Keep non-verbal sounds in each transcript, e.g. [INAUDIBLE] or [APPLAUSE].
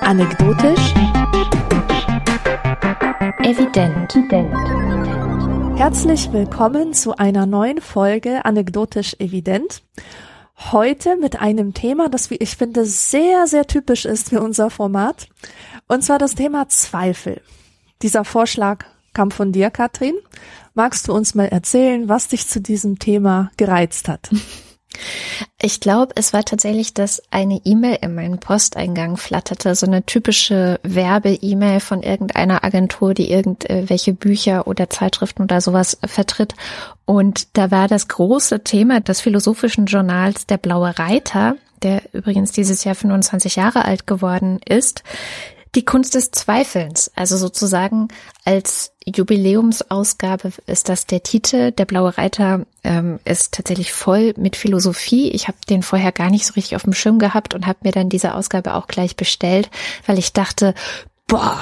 Anekdotisch. Evident. Herzlich willkommen zu einer neuen Folge Anekdotisch Evident. Heute mit einem Thema, das, wie ich finde, sehr, sehr typisch ist für unser Format. Und zwar das Thema Zweifel. Dieser Vorschlag kam von dir, Katrin. Magst du uns mal erzählen, was dich zu diesem Thema gereizt hat? Ich glaube, es war tatsächlich, dass eine E-Mail in meinen Posteingang flatterte, so eine typische Werbe-E-Mail von irgendeiner Agentur, die irgendwelche Bücher oder Zeitschriften oder sowas vertritt. Und da war das große Thema des philosophischen Journals Der Blaue Reiter, der übrigens dieses Jahr 25 Jahre alt geworden ist, die Kunst des Zweifelns, also sozusagen als Jubiläumsausgabe ist das der Titel. Der Blaue Reiter ähm, ist tatsächlich voll mit Philosophie. Ich habe den vorher gar nicht so richtig auf dem Schirm gehabt und habe mir dann diese Ausgabe auch gleich bestellt, weil ich dachte, boah,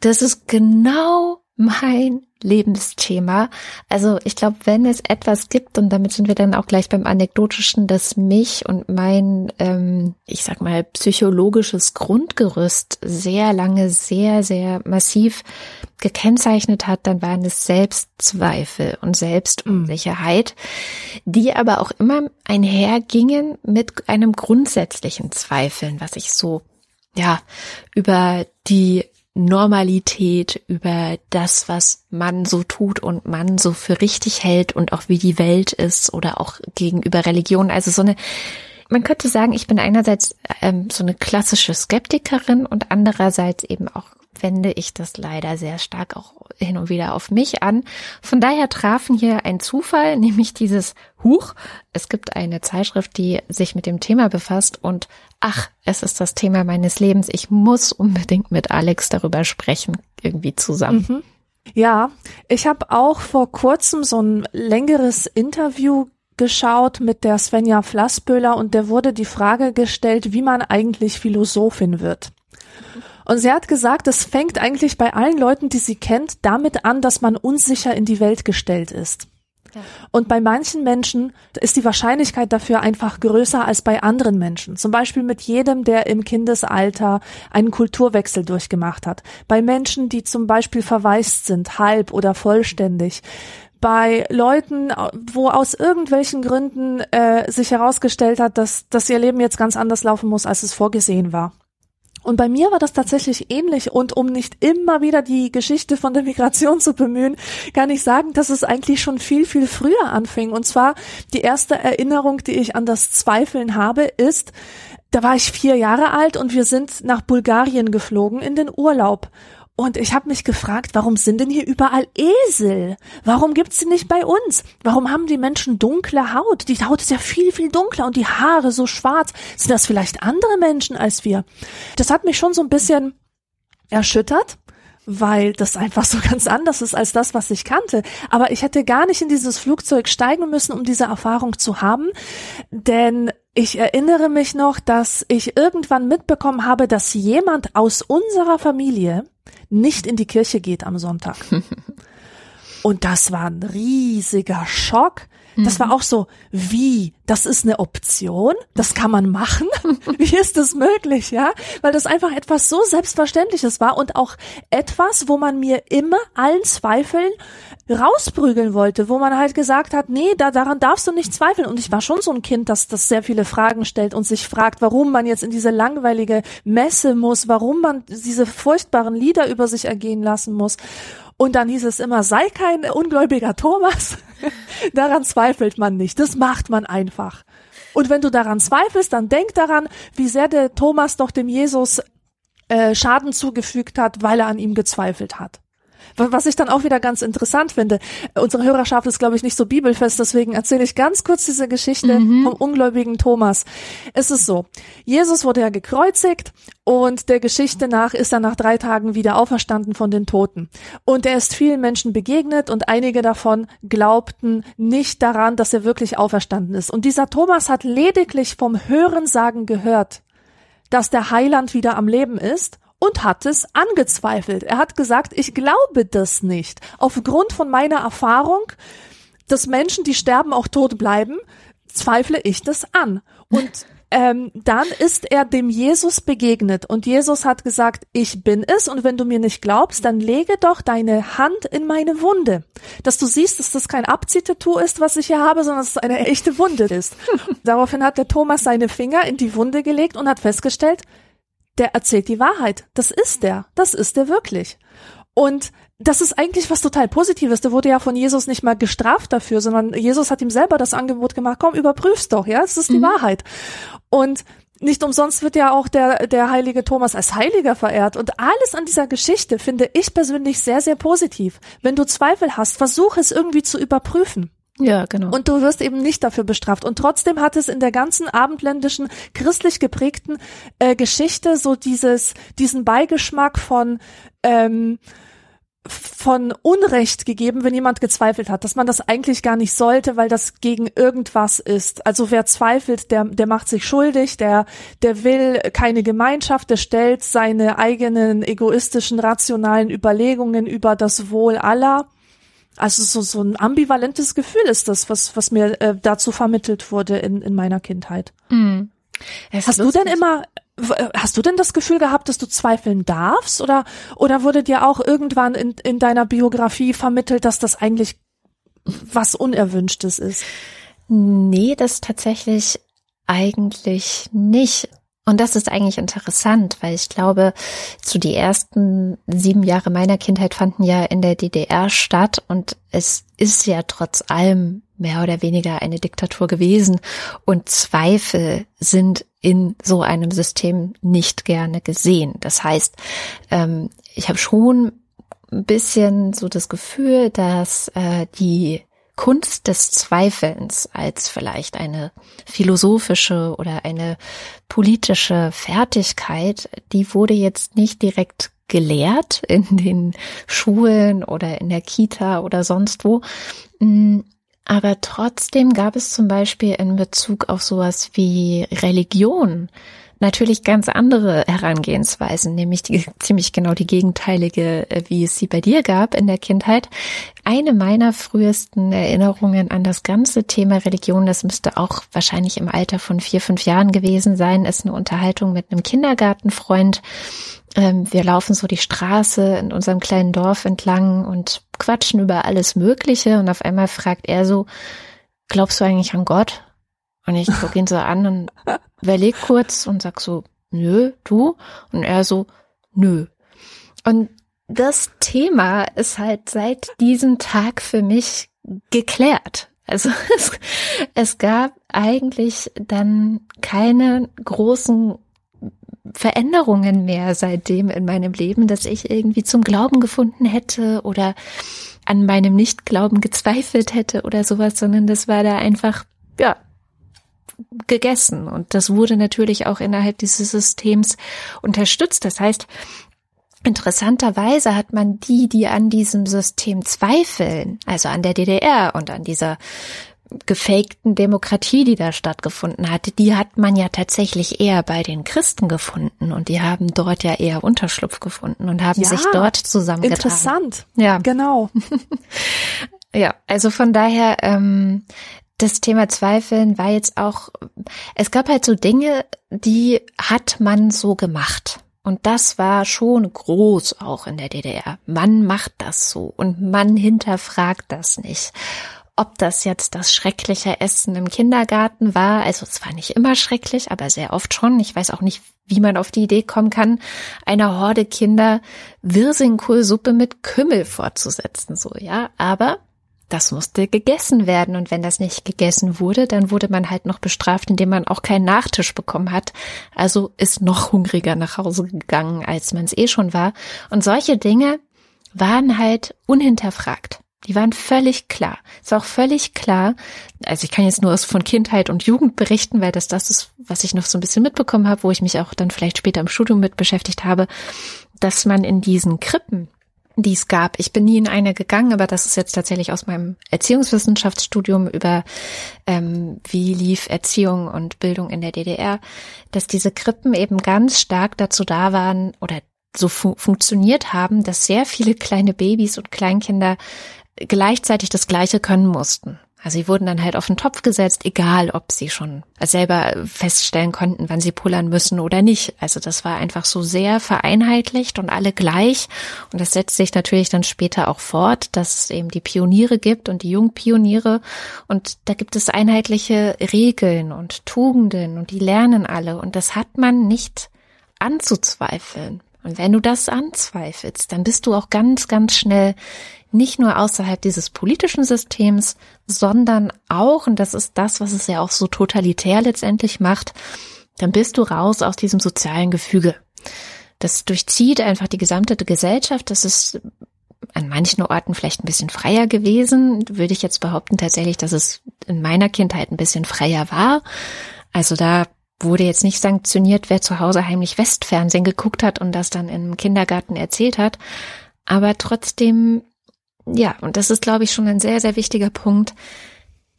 das ist genau mein Lebensthema. Also ich glaube, wenn es etwas gibt, und damit sind wir dann auch gleich beim Anekdotischen, das mich und mein, ähm, ich sag mal, psychologisches Grundgerüst sehr lange, sehr, sehr massiv gekennzeichnet hat, dann waren es Selbstzweifel und Selbstunsicherheit, die aber auch immer einhergingen mit einem grundsätzlichen Zweifeln, was ich so ja, über die Normalität, über das, was man so tut und man so für richtig hält und auch wie die Welt ist oder auch gegenüber Religion. Also so eine, man könnte sagen, ich bin einerseits ähm, so eine klassische Skeptikerin und andererseits eben auch wende ich das leider sehr stark auch hin und wieder auf mich an. Von daher trafen hier ein Zufall, [LAUGHS] nämlich dieses Huch. Es gibt eine Zeitschrift, die sich mit dem Thema befasst und ach, es ist das Thema meines Lebens. Ich muss unbedingt mit Alex darüber sprechen, irgendwie zusammen. Mhm. Ja, ich habe auch vor kurzem so ein längeres Interview geschaut mit der Svenja Flassböhler und der wurde die Frage gestellt, wie man eigentlich Philosophin wird. Und sie hat gesagt, es fängt eigentlich bei allen Leuten, die sie kennt, damit an, dass man unsicher in die Welt gestellt ist. Ja. Und bei manchen Menschen ist die Wahrscheinlichkeit dafür einfach größer als bei anderen Menschen. Zum Beispiel mit jedem, der im Kindesalter einen Kulturwechsel durchgemacht hat. Bei Menschen, die zum Beispiel verwaist sind, halb oder vollständig bei Leuten, wo aus irgendwelchen Gründen äh, sich herausgestellt hat, dass, dass ihr Leben jetzt ganz anders laufen muss, als es vorgesehen war. Und bei mir war das tatsächlich ähnlich. Und um nicht immer wieder die Geschichte von der Migration zu bemühen, kann ich sagen, dass es eigentlich schon viel, viel früher anfing. Und zwar die erste Erinnerung, die ich an das Zweifeln habe, ist, da war ich vier Jahre alt und wir sind nach Bulgarien geflogen in den Urlaub. Und ich habe mich gefragt, warum sind denn hier überall Esel? Warum gibt's sie nicht bei uns? Warum haben die Menschen dunkle Haut? Die Haut ist ja viel, viel dunkler und die Haare so schwarz. Sind das vielleicht andere Menschen als wir? Das hat mich schon so ein bisschen erschüttert weil das einfach so [LAUGHS] ganz anders ist als das, was ich kannte. Aber ich hätte gar nicht in dieses Flugzeug steigen müssen, um diese Erfahrung zu haben, denn ich erinnere mich noch, dass ich irgendwann mitbekommen habe, dass jemand aus unserer Familie nicht in die Kirche geht am Sonntag. [LAUGHS] Und das war ein riesiger Schock. Das war mhm. auch so, wie, das ist eine Option, das kann man machen. [LAUGHS] Wie ist das möglich, ja? Weil das einfach etwas so Selbstverständliches war und auch etwas, wo man mir immer allen Zweifeln rausprügeln wollte, wo man halt gesagt hat, nee, da, daran darfst du nicht zweifeln. Und ich war schon so ein Kind, das, das sehr viele Fragen stellt und sich fragt, warum man jetzt in diese langweilige Messe muss, warum man diese furchtbaren Lieder über sich ergehen lassen muss. Und dann hieß es immer, sei kein ungläubiger Thomas. [LAUGHS] daran zweifelt man nicht. Das macht man einfach. Und wenn du daran zweifelst, dann denk daran, wie sehr der Thomas doch dem Jesus äh, Schaden zugefügt hat, weil er an ihm gezweifelt hat. Was ich dann auch wieder ganz interessant finde, unsere Hörerschaft ist, glaube ich, nicht so bibelfest, deswegen erzähle ich ganz kurz diese Geschichte mhm. vom ungläubigen Thomas. Es ist so, Jesus wurde ja gekreuzigt und der Geschichte nach ist er nach drei Tagen wieder auferstanden von den Toten. Und er ist vielen Menschen begegnet und einige davon glaubten nicht daran, dass er wirklich auferstanden ist. Und dieser Thomas hat lediglich vom Hörensagen gehört, dass der Heiland wieder am Leben ist und hat es angezweifelt. Er hat gesagt, ich glaube das nicht. Aufgrund von meiner Erfahrung dass Menschen, die sterben, auch tot bleiben, zweifle ich das an. Und ähm, dann ist er dem Jesus begegnet und Jesus hat gesagt, ich bin es und wenn du mir nicht glaubst, dann lege doch deine Hand in meine Wunde, dass du siehst, dass das kein Abziehtattoo ist, was ich hier habe, sondern dass es eine echte Wunde ist. [LAUGHS] Daraufhin hat der Thomas seine Finger in die Wunde gelegt und hat festgestellt, der erzählt die Wahrheit. Das ist der. Das ist der wirklich. Und das ist eigentlich was total Positives. Der wurde ja von Jesus nicht mal gestraft dafür, sondern Jesus hat ihm selber das Angebot gemacht, komm, überprüf's doch, ja, es ist die mhm. Wahrheit. Und nicht umsonst wird ja auch der, der heilige Thomas als Heiliger verehrt. Und alles an dieser Geschichte finde ich persönlich sehr, sehr positiv. Wenn du Zweifel hast, versuch es irgendwie zu überprüfen. Ja, genau. Und du wirst eben nicht dafür bestraft. Und trotzdem hat es in der ganzen abendländischen, christlich geprägten äh, Geschichte so dieses, diesen Beigeschmack von, ähm, von Unrecht gegeben, wenn jemand gezweifelt hat, dass man das eigentlich gar nicht sollte, weil das gegen irgendwas ist. Also wer zweifelt, der, der macht sich schuldig, der, der will keine Gemeinschaft, der stellt seine eigenen egoistischen, rationalen Überlegungen über das Wohl aller. Also so, so ein ambivalentes Gefühl ist das, was, was mir äh, dazu vermittelt wurde in, in meiner Kindheit. Mhm. Hast lustig. du denn immer, Hast du denn das Gefühl gehabt, dass du zweifeln darfst oder, oder wurde dir auch irgendwann in, in deiner Biografie vermittelt, dass das eigentlich was Unerwünschtes ist? Nee, das tatsächlich eigentlich nicht. Und das ist eigentlich interessant, weil ich glaube, zu die ersten sieben Jahre meiner Kindheit fanden ja in der DDR statt und es ist ja trotz allem mehr oder weniger eine Diktatur gewesen und Zweifel sind in so einem System nicht gerne gesehen. Das heißt, ähm, ich habe schon ein bisschen so das Gefühl, dass äh, die Kunst des Zweifelns als vielleicht eine philosophische oder eine politische Fertigkeit, die wurde jetzt nicht direkt gelehrt in den Schulen oder in der Kita oder sonst wo. Mm, aber trotzdem gab es zum Beispiel in Bezug auf sowas wie Religion natürlich ganz andere Herangehensweisen, nämlich die, [LAUGHS] ziemlich genau die gegenteilige, äh, wie es sie bei dir gab in der Kindheit. Eine meiner frühesten Erinnerungen an das ganze Thema Religion, das müsste auch wahrscheinlich im Alter von vier, fünf Jahren gewesen sein, ist eine Unterhaltung mit einem Kindergartenfreund. Ähm, wir laufen so die Straße in unserem kleinen Dorf entlang und quatschen über alles Mögliche und auf einmal fragt er so, glaubst du eigentlich an Gott? Und ich gucke ihn so an und überleg kurz und sag so, nö, du? Und er so, nö. Und das Thema ist halt seit diesem Tag für mich geklärt. Also [LAUGHS] es, es gab eigentlich dann keine großen Veränderungen mehr seitdem in meinem Leben, dass ich irgendwie zum Glauben gefunden hätte oder an meinem Nichtglauben gezweifelt hätte oder sowas, sondern das war da einfach, ja, gegessen. Und das wurde natürlich auch innerhalb dieses Systems unterstützt. Das heißt, Interessanterweise hat man die, die an diesem System zweifeln, also an der DDR und an dieser gefakten Demokratie, die da stattgefunden hatte, die hat man ja tatsächlich eher bei den Christen gefunden und die haben dort ja eher Unterschlupf gefunden und haben ja, sich dort zusammengetan. Interessant. Ja, genau. [LAUGHS] [LAUGHS] ja, also von daher, ähm, das Thema Zweifeln war jetzt auch, es gab halt so Dinge, die hat man so gemacht. Und das war schon groß auch in der DDR. Man macht das so und man hinterfragt das nicht ob das jetzt das schreckliche Essen im Kindergarten war. Also es war nicht immer schrecklich, aber sehr oft schon. Ich weiß auch nicht, wie man auf die Idee kommen kann, einer Horde Kinder Wirsingkohlsuppe mit Kümmel fortzusetzen, so, ja. Aber das musste gegessen werden. Und wenn das nicht gegessen wurde, dann wurde man halt noch bestraft, indem man auch keinen Nachtisch bekommen hat. Also ist noch hungriger nach Hause gegangen, als man es eh schon war. Und solche Dinge waren halt unhinterfragt. Die waren völlig klar. Ist auch völlig klar. Also ich kann jetzt nur von Kindheit und Jugend berichten, weil das das ist, was ich noch so ein bisschen mitbekommen habe, wo ich mich auch dann vielleicht später im Studium mit beschäftigt habe, dass man in diesen Krippen, die es gab, ich bin nie in eine gegangen, aber das ist jetzt tatsächlich aus meinem Erziehungswissenschaftsstudium über ähm, wie lief Erziehung und Bildung in der DDR, dass diese Krippen eben ganz stark dazu da waren oder so fu funktioniert haben, dass sehr viele kleine Babys und Kleinkinder gleichzeitig das Gleiche können mussten. Also sie wurden dann halt auf den Topf gesetzt, egal ob sie schon selber feststellen konnten, wann sie pullern müssen oder nicht. Also das war einfach so sehr vereinheitlicht und alle gleich. Und das setzt sich natürlich dann später auch fort, dass es eben die Pioniere gibt und die Jungpioniere. Und da gibt es einheitliche Regeln und Tugenden und die lernen alle. Und das hat man nicht anzuzweifeln. Und wenn du das anzweifelst, dann bist du auch ganz, ganz schnell nicht nur außerhalb dieses politischen Systems, sondern auch, und das ist das, was es ja auch so totalitär letztendlich macht, dann bist du raus aus diesem sozialen Gefüge. Das durchzieht einfach die gesamte Gesellschaft. Das ist an manchen Orten vielleicht ein bisschen freier gewesen. Würde ich jetzt behaupten tatsächlich, dass es in meiner Kindheit ein bisschen freier war. Also da wurde jetzt nicht sanktioniert, wer zu Hause heimlich Westfernsehen geguckt hat und das dann im Kindergarten erzählt hat. Aber trotzdem ja, und das ist, glaube ich, schon ein sehr, sehr wichtiger Punkt.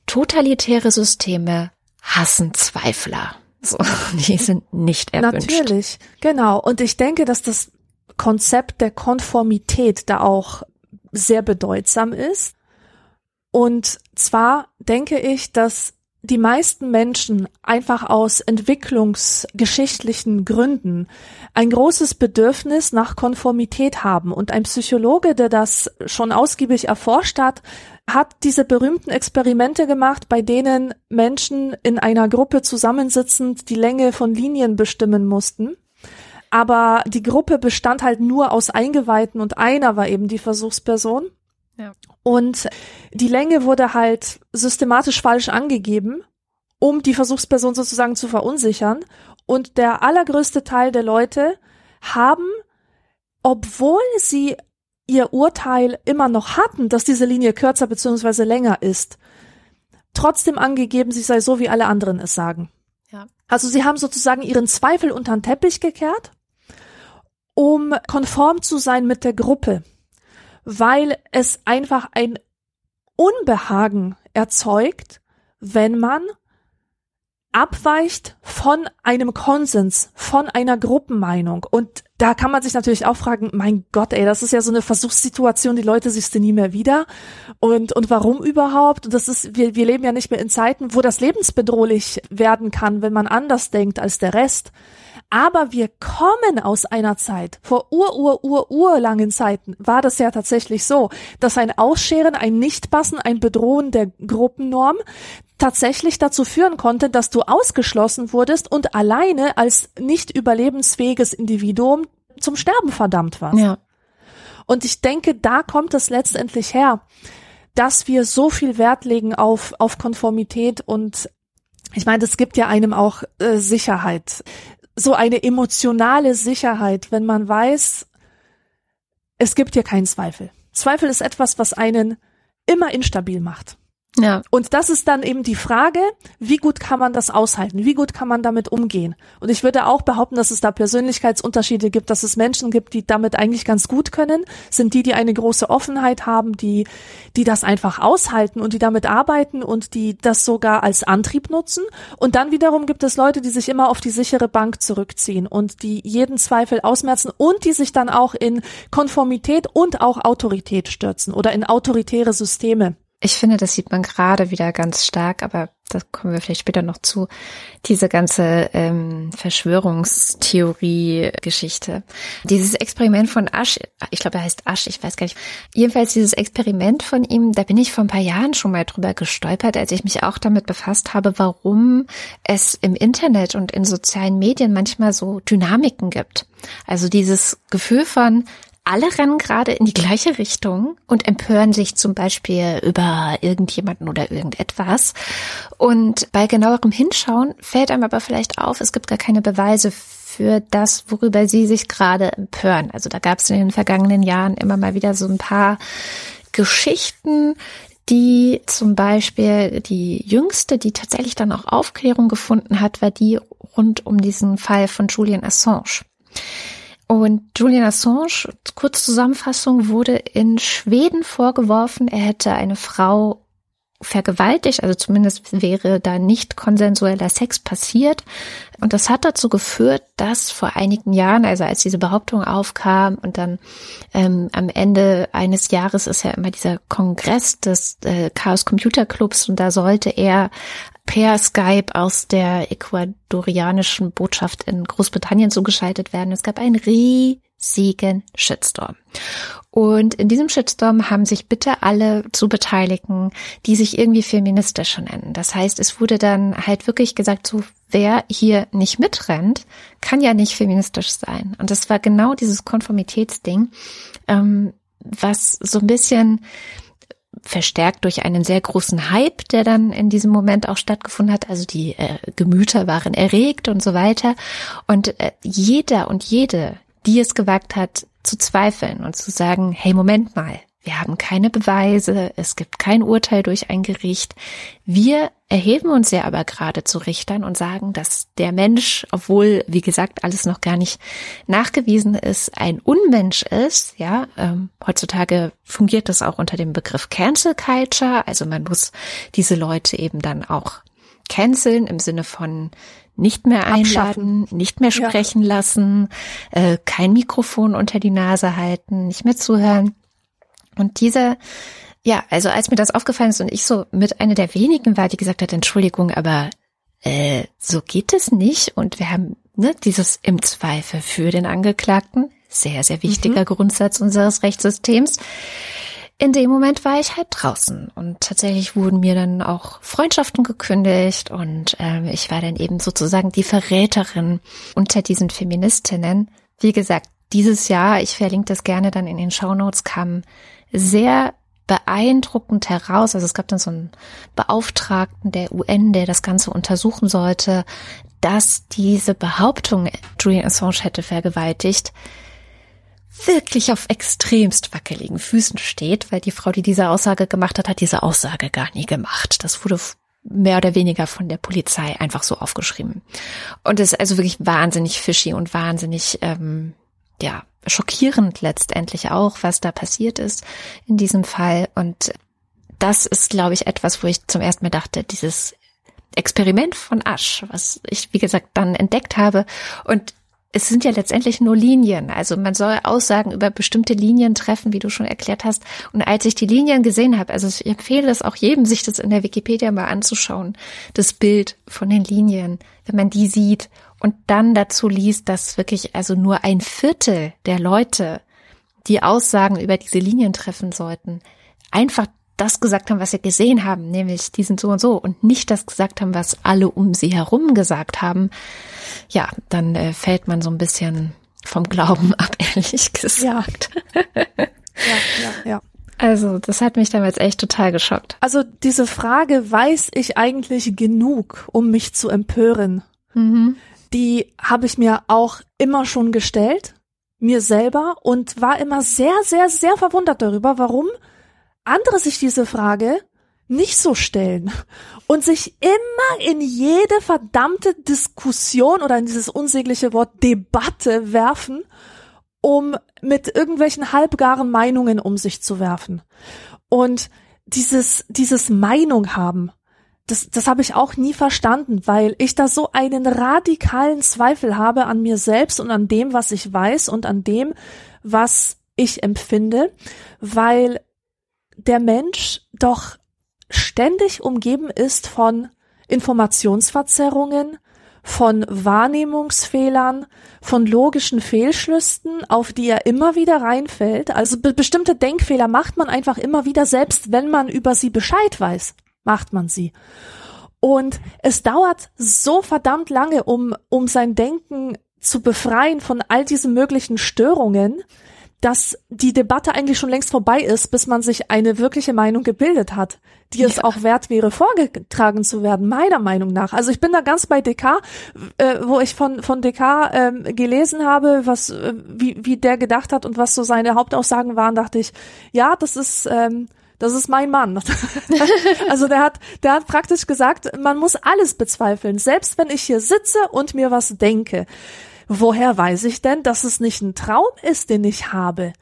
Totalitäre Systeme hassen Zweifler. So, [LAUGHS] die sind nicht erwünscht. Natürlich, genau. Und ich denke, dass das Konzept der Konformität da auch sehr bedeutsam ist. Und zwar denke ich, dass die meisten Menschen einfach aus entwicklungsgeschichtlichen Gründen ein großes Bedürfnis nach Konformität haben. Und ein Psychologe, der das schon ausgiebig erforscht hat, hat diese berühmten Experimente gemacht, bei denen Menschen in einer Gruppe zusammensitzend die Länge von Linien bestimmen mussten. Aber die Gruppe bestand halt nur aus Eingeweihten und einer war eben die Versuchsperson. Ja. Und die Länge wurde halt systematisch falsch angegeben, um die Versuchsperson sozusagen zu verunsichern. Und der allergrößte Teil der Leute haben, obwohl sie ihr Urteil immer noch hatten, dass diese Linie kürzer bzw. länger ist, trotzdem angegeben, sie sei so, wie alle anderen es sagen. Ja. Also sie haben sozusagen ihren Zweifel unter den Teppich gekehrt, um konform zu sein mit der Gruppe weil es einfach ein Unbehagen erzeugt, wenn man abweicht von einem Konsens, von einer Gruppenmeinung. Und da kann man sich natürlich auch fragen, mein Gott, ey, das ist ja so eine Versuchssituation, die Leute siehst du nie mehr wieder. Und, und warum überhaupt? Und das ist, wir, wir leben ja nicht mehr in Zeiten, wo das lebensbedrohlich werden kann, wenn man anders denkt als der Rest. Aber wir kommen aus einer Zeit, vor ur, ur, ur, ur langen Zeiten war das ja tatsächlich so, dass ein Ausscheren, ein Nichtpassen, ein Bedrohen der Gruppennorm tatsächlich dazu führen konnte, dass du ausgeschlossen wurdest und alleine als nicht überlebensfähiges Individuum zum Sterben verdammt warst. Ja. Und ich denke, da kommt es letztendlich her, dass wir so viel Wert legen auf, auf Konformität und ich meine, es gibt ja einem auch äh, Sicherheit so eine emotionale Sicherheit, wenn man weiß, es gibt hier keinen Zweifel. Zweifel ist etwas, was einen immer instabil macht. Ja. Und das ist dann eben die Frage, wie gut kann man das aushalten? Wie gut kann man damit umgehen? Und ich würde auch behaupten, dass es da Persönlichkeitsunterschiede gibt, dass es Menschen gibt, die damit eigentlich ganz gut können, sind die, die eine große Offenheit haben, die, die das einfach aushalten und die damit arbeiten und die das sogar als Antrieb nutzen. Und dann wiederum gibt es Leute, die sich immer auf die sichere Bank zurückziehen und die jeden Zweifel ausmerzen und die sich dann auch in Konformität und auch Autorität stürzen oder in autoritäre Systeme. Ich finde, das sieht man gerade wieder ganz stark, aber da kommen wir vielleicht später noch zu, diese ganze ähm, Verschwörungstheorie-Geschichte. Dieses Experiment von Asch, ich glaube, er heißt Asch, ich weiß gar nicht. Jedenfalls dieses Experiment von ihm, da bin ich vor ein paar Jahren schon mal drüber gestolpert, als ich mich auch damit befasst habe, warum es im Internet und in sozialen Medien manchmal so Dynamiken gibt. Also dieses Gefühl von, alle rennen gerade in die gleiche Richtung und empören sich zum Beispiel über irgendjemanden oder irgendetwas. Und bei genauerem Hinschauen fällt einem aber vielleicht auf, es gibt gar keine Beweise für das, worüber sie sich gerade empören. Also da gab es in den vergangenen Jahren immer mal wieder so ein paar Geschichten, die zum Beispiel die jüngste, die tatsächlich dann auch Aufklärung gefunden hat, war die rund um diesen Fall von Julian Assange. Und Julian Assange, kurz Zusammenfassung, wurde in Schweden vorgeworfen, er hätte eine Frau vergewaltigt, also zumindest wäre da nicht konsensueller Sex passiert. Und das hat dazu geführt, dass vor einigen Jahren, also als diese Behauptung aufkam und dann ähm, am Ende eines Jahres ist ja immer dieser Kongress des äh, Chaos Computer Clubs und da sollte er per Skype aus der ecuadorianischen Botschaft in Großbritannien zugeschaltet werden. Es gab einen riesigen Shitstorm. Und in diesem Shitstorm haben sich bitte alle zu beteiligen, die sich irgendwie feministisch nennen. Das heißt, es wurde dann halt wirklich gesagt, so wer hier nicht mitrennt, kann ja nicht feministisch sein. Und das war genau dieses Konformitätsding, ähm, was so ein bisschen verstärkt durch einen sehr großen Hype, der dann in diesem Moment auch stattgefunden hat. Also die äh, Gemüter waren erregt und so weiter. Und äh, jeder und jede, die es gewagt hat, zu zweifeln und zu sagen, hey, Moment mal, wir haben keine Beweise, es gibt kein Urteil durch ein Gericht. Wir erheben uns ja aber gerade zu Richtern und sagen, dass der Mensch, obwohl, wie gesagt, alles noch gar nicht nachgewiesen ist, ein Unmensch ist. Ja, ähm, heutzutage fungiert das auch unter dem Begriff Cancel Culture. Also man muss diese Leute eben dann auch canceln im Sinne von nicht mehr einladen, nicht mehr sprechen ja. lassen, äh, kein Mikrofon unter die Nase halten, nicht mehr zuhören. Und diese, ja, also als mir das aufgefallen ist und ich so mit einer der wenigen war, die gesagt hat, Entschuldigung, aber äh, so geht es nicht. Und wir haben ne, dieses im Zweifel für den Angeklagten, sehr, sehr wichtiger mhm. Grundsatz unseres Rechtssystems in dem Moment war ich halt draußen und tatsächlich wurden mir dann auch Freundschaften gekündigt und ähm, ich war dann eben sozusagen die Verräterin unter diesen Feministinnen. Wie gesagt, dieses Jahr, ich verlinke das gerne dann in den Show Notes, kam sehr beeindruckend heraus. Also es gab dann so einen Beauftragten der UN, der das Ganze untersuchen sollte, dass diese Behauptung, Julian Assange hätte vergewaltigt, wirklich auf extremst wackeligen Füßen steht, weil die Frau, die diese Aussage gemacht hat, hat diese Aussage gar nie gemacht. Das wurde mehr oder weniger von der Polizei einfach so aufgeschrieben. Und es ist also wirklich wahnsinnig fishy und wahnsinnig, ähm, ja, schockierend letztendlich auch, was da passiert ist in diesem Fall. Und das ist, glaube ich, etwas, wo ich zum ersten Mal dachte, dieses Experiment von Asch, was ich, wie gesagt, dann entdeckt habe. Und es sind ja letztendlich nur Linien. Also man soll Aussagen über bestimmte Linien treffen, wie du schon erklärt hast. Und als ich die Linien gesehen habe, also ich empfehle es auch jedem, sich das in der Wikipedia mal anzuschauen, das Bild von den Linien, wenn man die sieht und dann dazu liest, dass wirklich also nur ein Viertel der Leute, die Aussagen über diese Linien treffen sollten, einfach das gesagt haben, was sie gesehen haben, nämlich die sind so und so und nicht das gesagt haben, was alle um sie herum gesagt haben, ja, dann äh, fällt man so ein bisschen vom Glauben ab, [LAUGHS] ehrlich gesagt. Ja. ja, ja, ja. Also, das hat mich damals echt total geschockt. Also, diese Frage, weiß ich eigentlich genug, um mich zu empören? Mhm. Die habe ich mir auch immer schon gestellt, mir selber, und war immer sehr, sehr, sehr verwundert darüber, warum andere sich diese Frage nicht so stellen und sich immer in jede verdammte Diskussion oder in dieses unsägliche Wort Debatte werfen, um mit irgendwelchen halbgaren Meinungen um sich zu werfen. Und dieses, dieses Meinung haben, das, das habe ich auch nie verstanden, weil ich da so einen radikalen Zweifel habe an mir selbst und an dem, was ich weiß und an dem, was ich empfinde, weil der Mensch doch ständig umgeben ist von Informationsverzerrungen, von Wahrnehmungsfehlern, von logischen Fehlschlüssen, auf die er immer wieder reinfällt. Also be bestimmte Denkfehler macht man einfach immer wieder, selbst wenn man über sie Bescheid weiß, macht man sie. Und es dauert so verdammt lange, um, um sein Denken zu befreien von all diesen möglichen Störungen, dass die Debatte eigentlich schon längst vorbei ist, bis man sich eine wirkliche Meinung gebildet hat, die es auch wert wäre, vorgetragen zu werden, meiner Meinung nach. Also ich bin da ganz bei DK, äh, wo ich von, von DK ähm, gelesen habe, was, äh, wie, wie der gedacht hat und was so seine Hauptaussagen waren, dachte ich, ja, das ist, ähm, das ist mein Mann. [LAUGHS] also der hat, der hat praktisch gesagt, man muss alles bezweifeln, selbst wenn ich hier sitze und mir was denke woher weiß ich denn, dass es nicht ein Traum ist, den ich habe?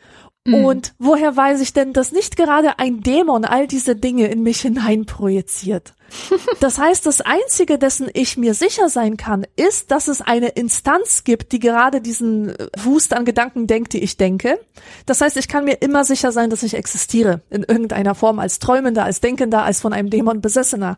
Mhm. Und woher weiß ich denn, dass nicht gerade ein Dämon all diese Dinge in mich hinein projiziert? [LAUGHS] Das heißt, das Einzige, dessen ich mir sicher sein kann, ist, dass es eine Instanz gibt, die gerade diesen Wust an Gedanken denkt, die ich denke. Das heißt, ich kann mir immer sicher sein, dass ich existiere. In irgendeiner Form als Träumender, als Denkender, als von einem Dämon Besessener.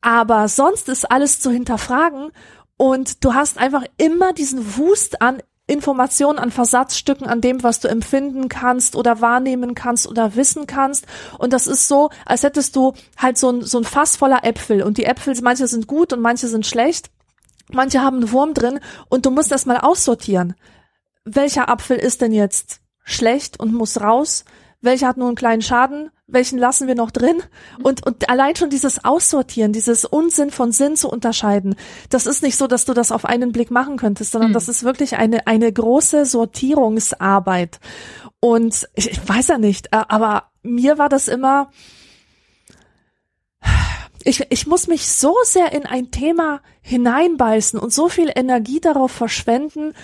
Aber sonst ist alles zu hinterfragen und du hast einfach immer diesen Wust an Informationen an Versatzstücken, an dem, was du empfinden kannst oder wahrnehmen kannst oder wissen kannst. Und das ist so, als hättest du halt so ein, so ein Fass voller Äpfel. Und die Äpfel, manche sind gut und manche sind schlecht. Manche haben einen Wurm drin und du musst das mal aussortieren. Welcher Apfel ist denn jetzt schlecht und muss raus? Welcher hat nur einen kleinen Schaden? Welchen lassen wir noch drin? Und, und allein schon dieses Aussortieren, dieses Unsinn von Sinn zu unterscheiden, das ist nicht so, dass du das auf einen Blick machen könntest, sondern mhm. das ist wirklich eine, eine große Sortierungsarbeit. Und ich, ich weiß ja nicht, äh, aber mir war das immer, ich, ich muss mich so sehr in ein Thema hineinbeißen und so viel Energie darauf verschwenden,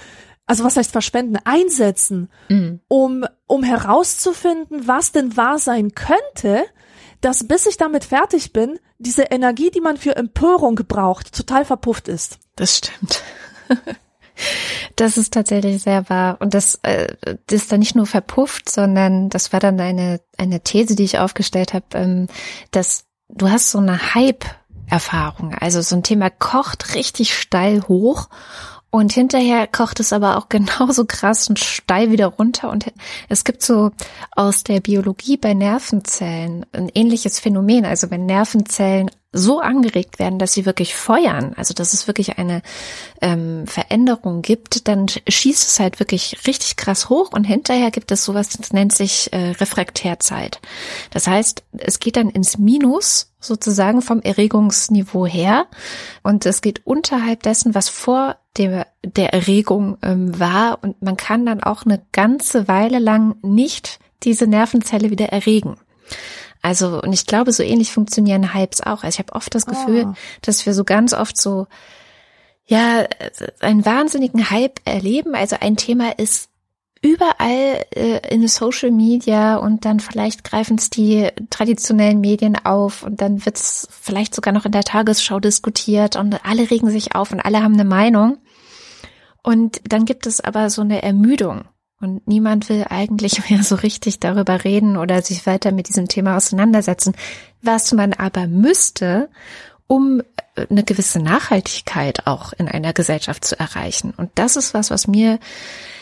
also was heißt verschwenden, einsetzen, mhm. um, um herauszufinden, was denn wahr sein könnte, dass bis ich damit fertig bin, diese Energie, die man für Empörung braucht, total verpufft ist. Das stimmt. [LAUGHS] Das ist tatsächlich sehr wahr. Und das, äh, das ist dann nicht nur verpufft, sondern das war dann eine, eine These, die ich aufgestellt habe, ähm, dass du hast so eine Hype-Erfahrung. Also so ein Thema kocht richtig steil hoch und hinterher kocht es aber auch [LAUGHS] genauso krass und steil wieder runter. Und es gibt so aus der Biologie bei Nervenzellen ein ähnliches Phänomen. Also wenn Nervenzellen so angeregt werden, dass sie wirklich feuern, also dass es wirklich eine ähm, Veränderung gibt, dann schießt es halt wirklich richtig krass hoch und hinterher gibt es sowas, das nennt sich äh, Refraktärzeit. Das heißt, es geht dann ins Minus sozusagen vom Erregungsniveau her und es geht unterhalb dessen, was vor der, der Erregung ähm, war und man kann dann auch eine ganze Weile lang nicht diese Nervenzelle wieder erregen. Also, und ich glaube, so ähnlich funktionieren Hypes auch. Also ich habe oft das Gefühl, oh. dass wir so ganz oft so, ja, einen wahnsinnigen Hype erleben. Also ein Thema ist überall äh, in Social Media und dann vielleicht greifen es die traditionellen Medien auf und dann wird es vielleicht sogar noch in der Tagesschau diskutiert und alle regen sich auf und alle haben eine Meinung. Und dann gibt es aber so eine Ermüdung. Und niemand will eigentlich [LAUGHS] mehr so richtig darüber reden oder sich weiter mit diesem Thema auseinandersetzen. Was man aber müsste, um äh, eine gewisse Nachhaltigkeit auch in einer Gesellschaft zu erreichen. Und das ist was, was mir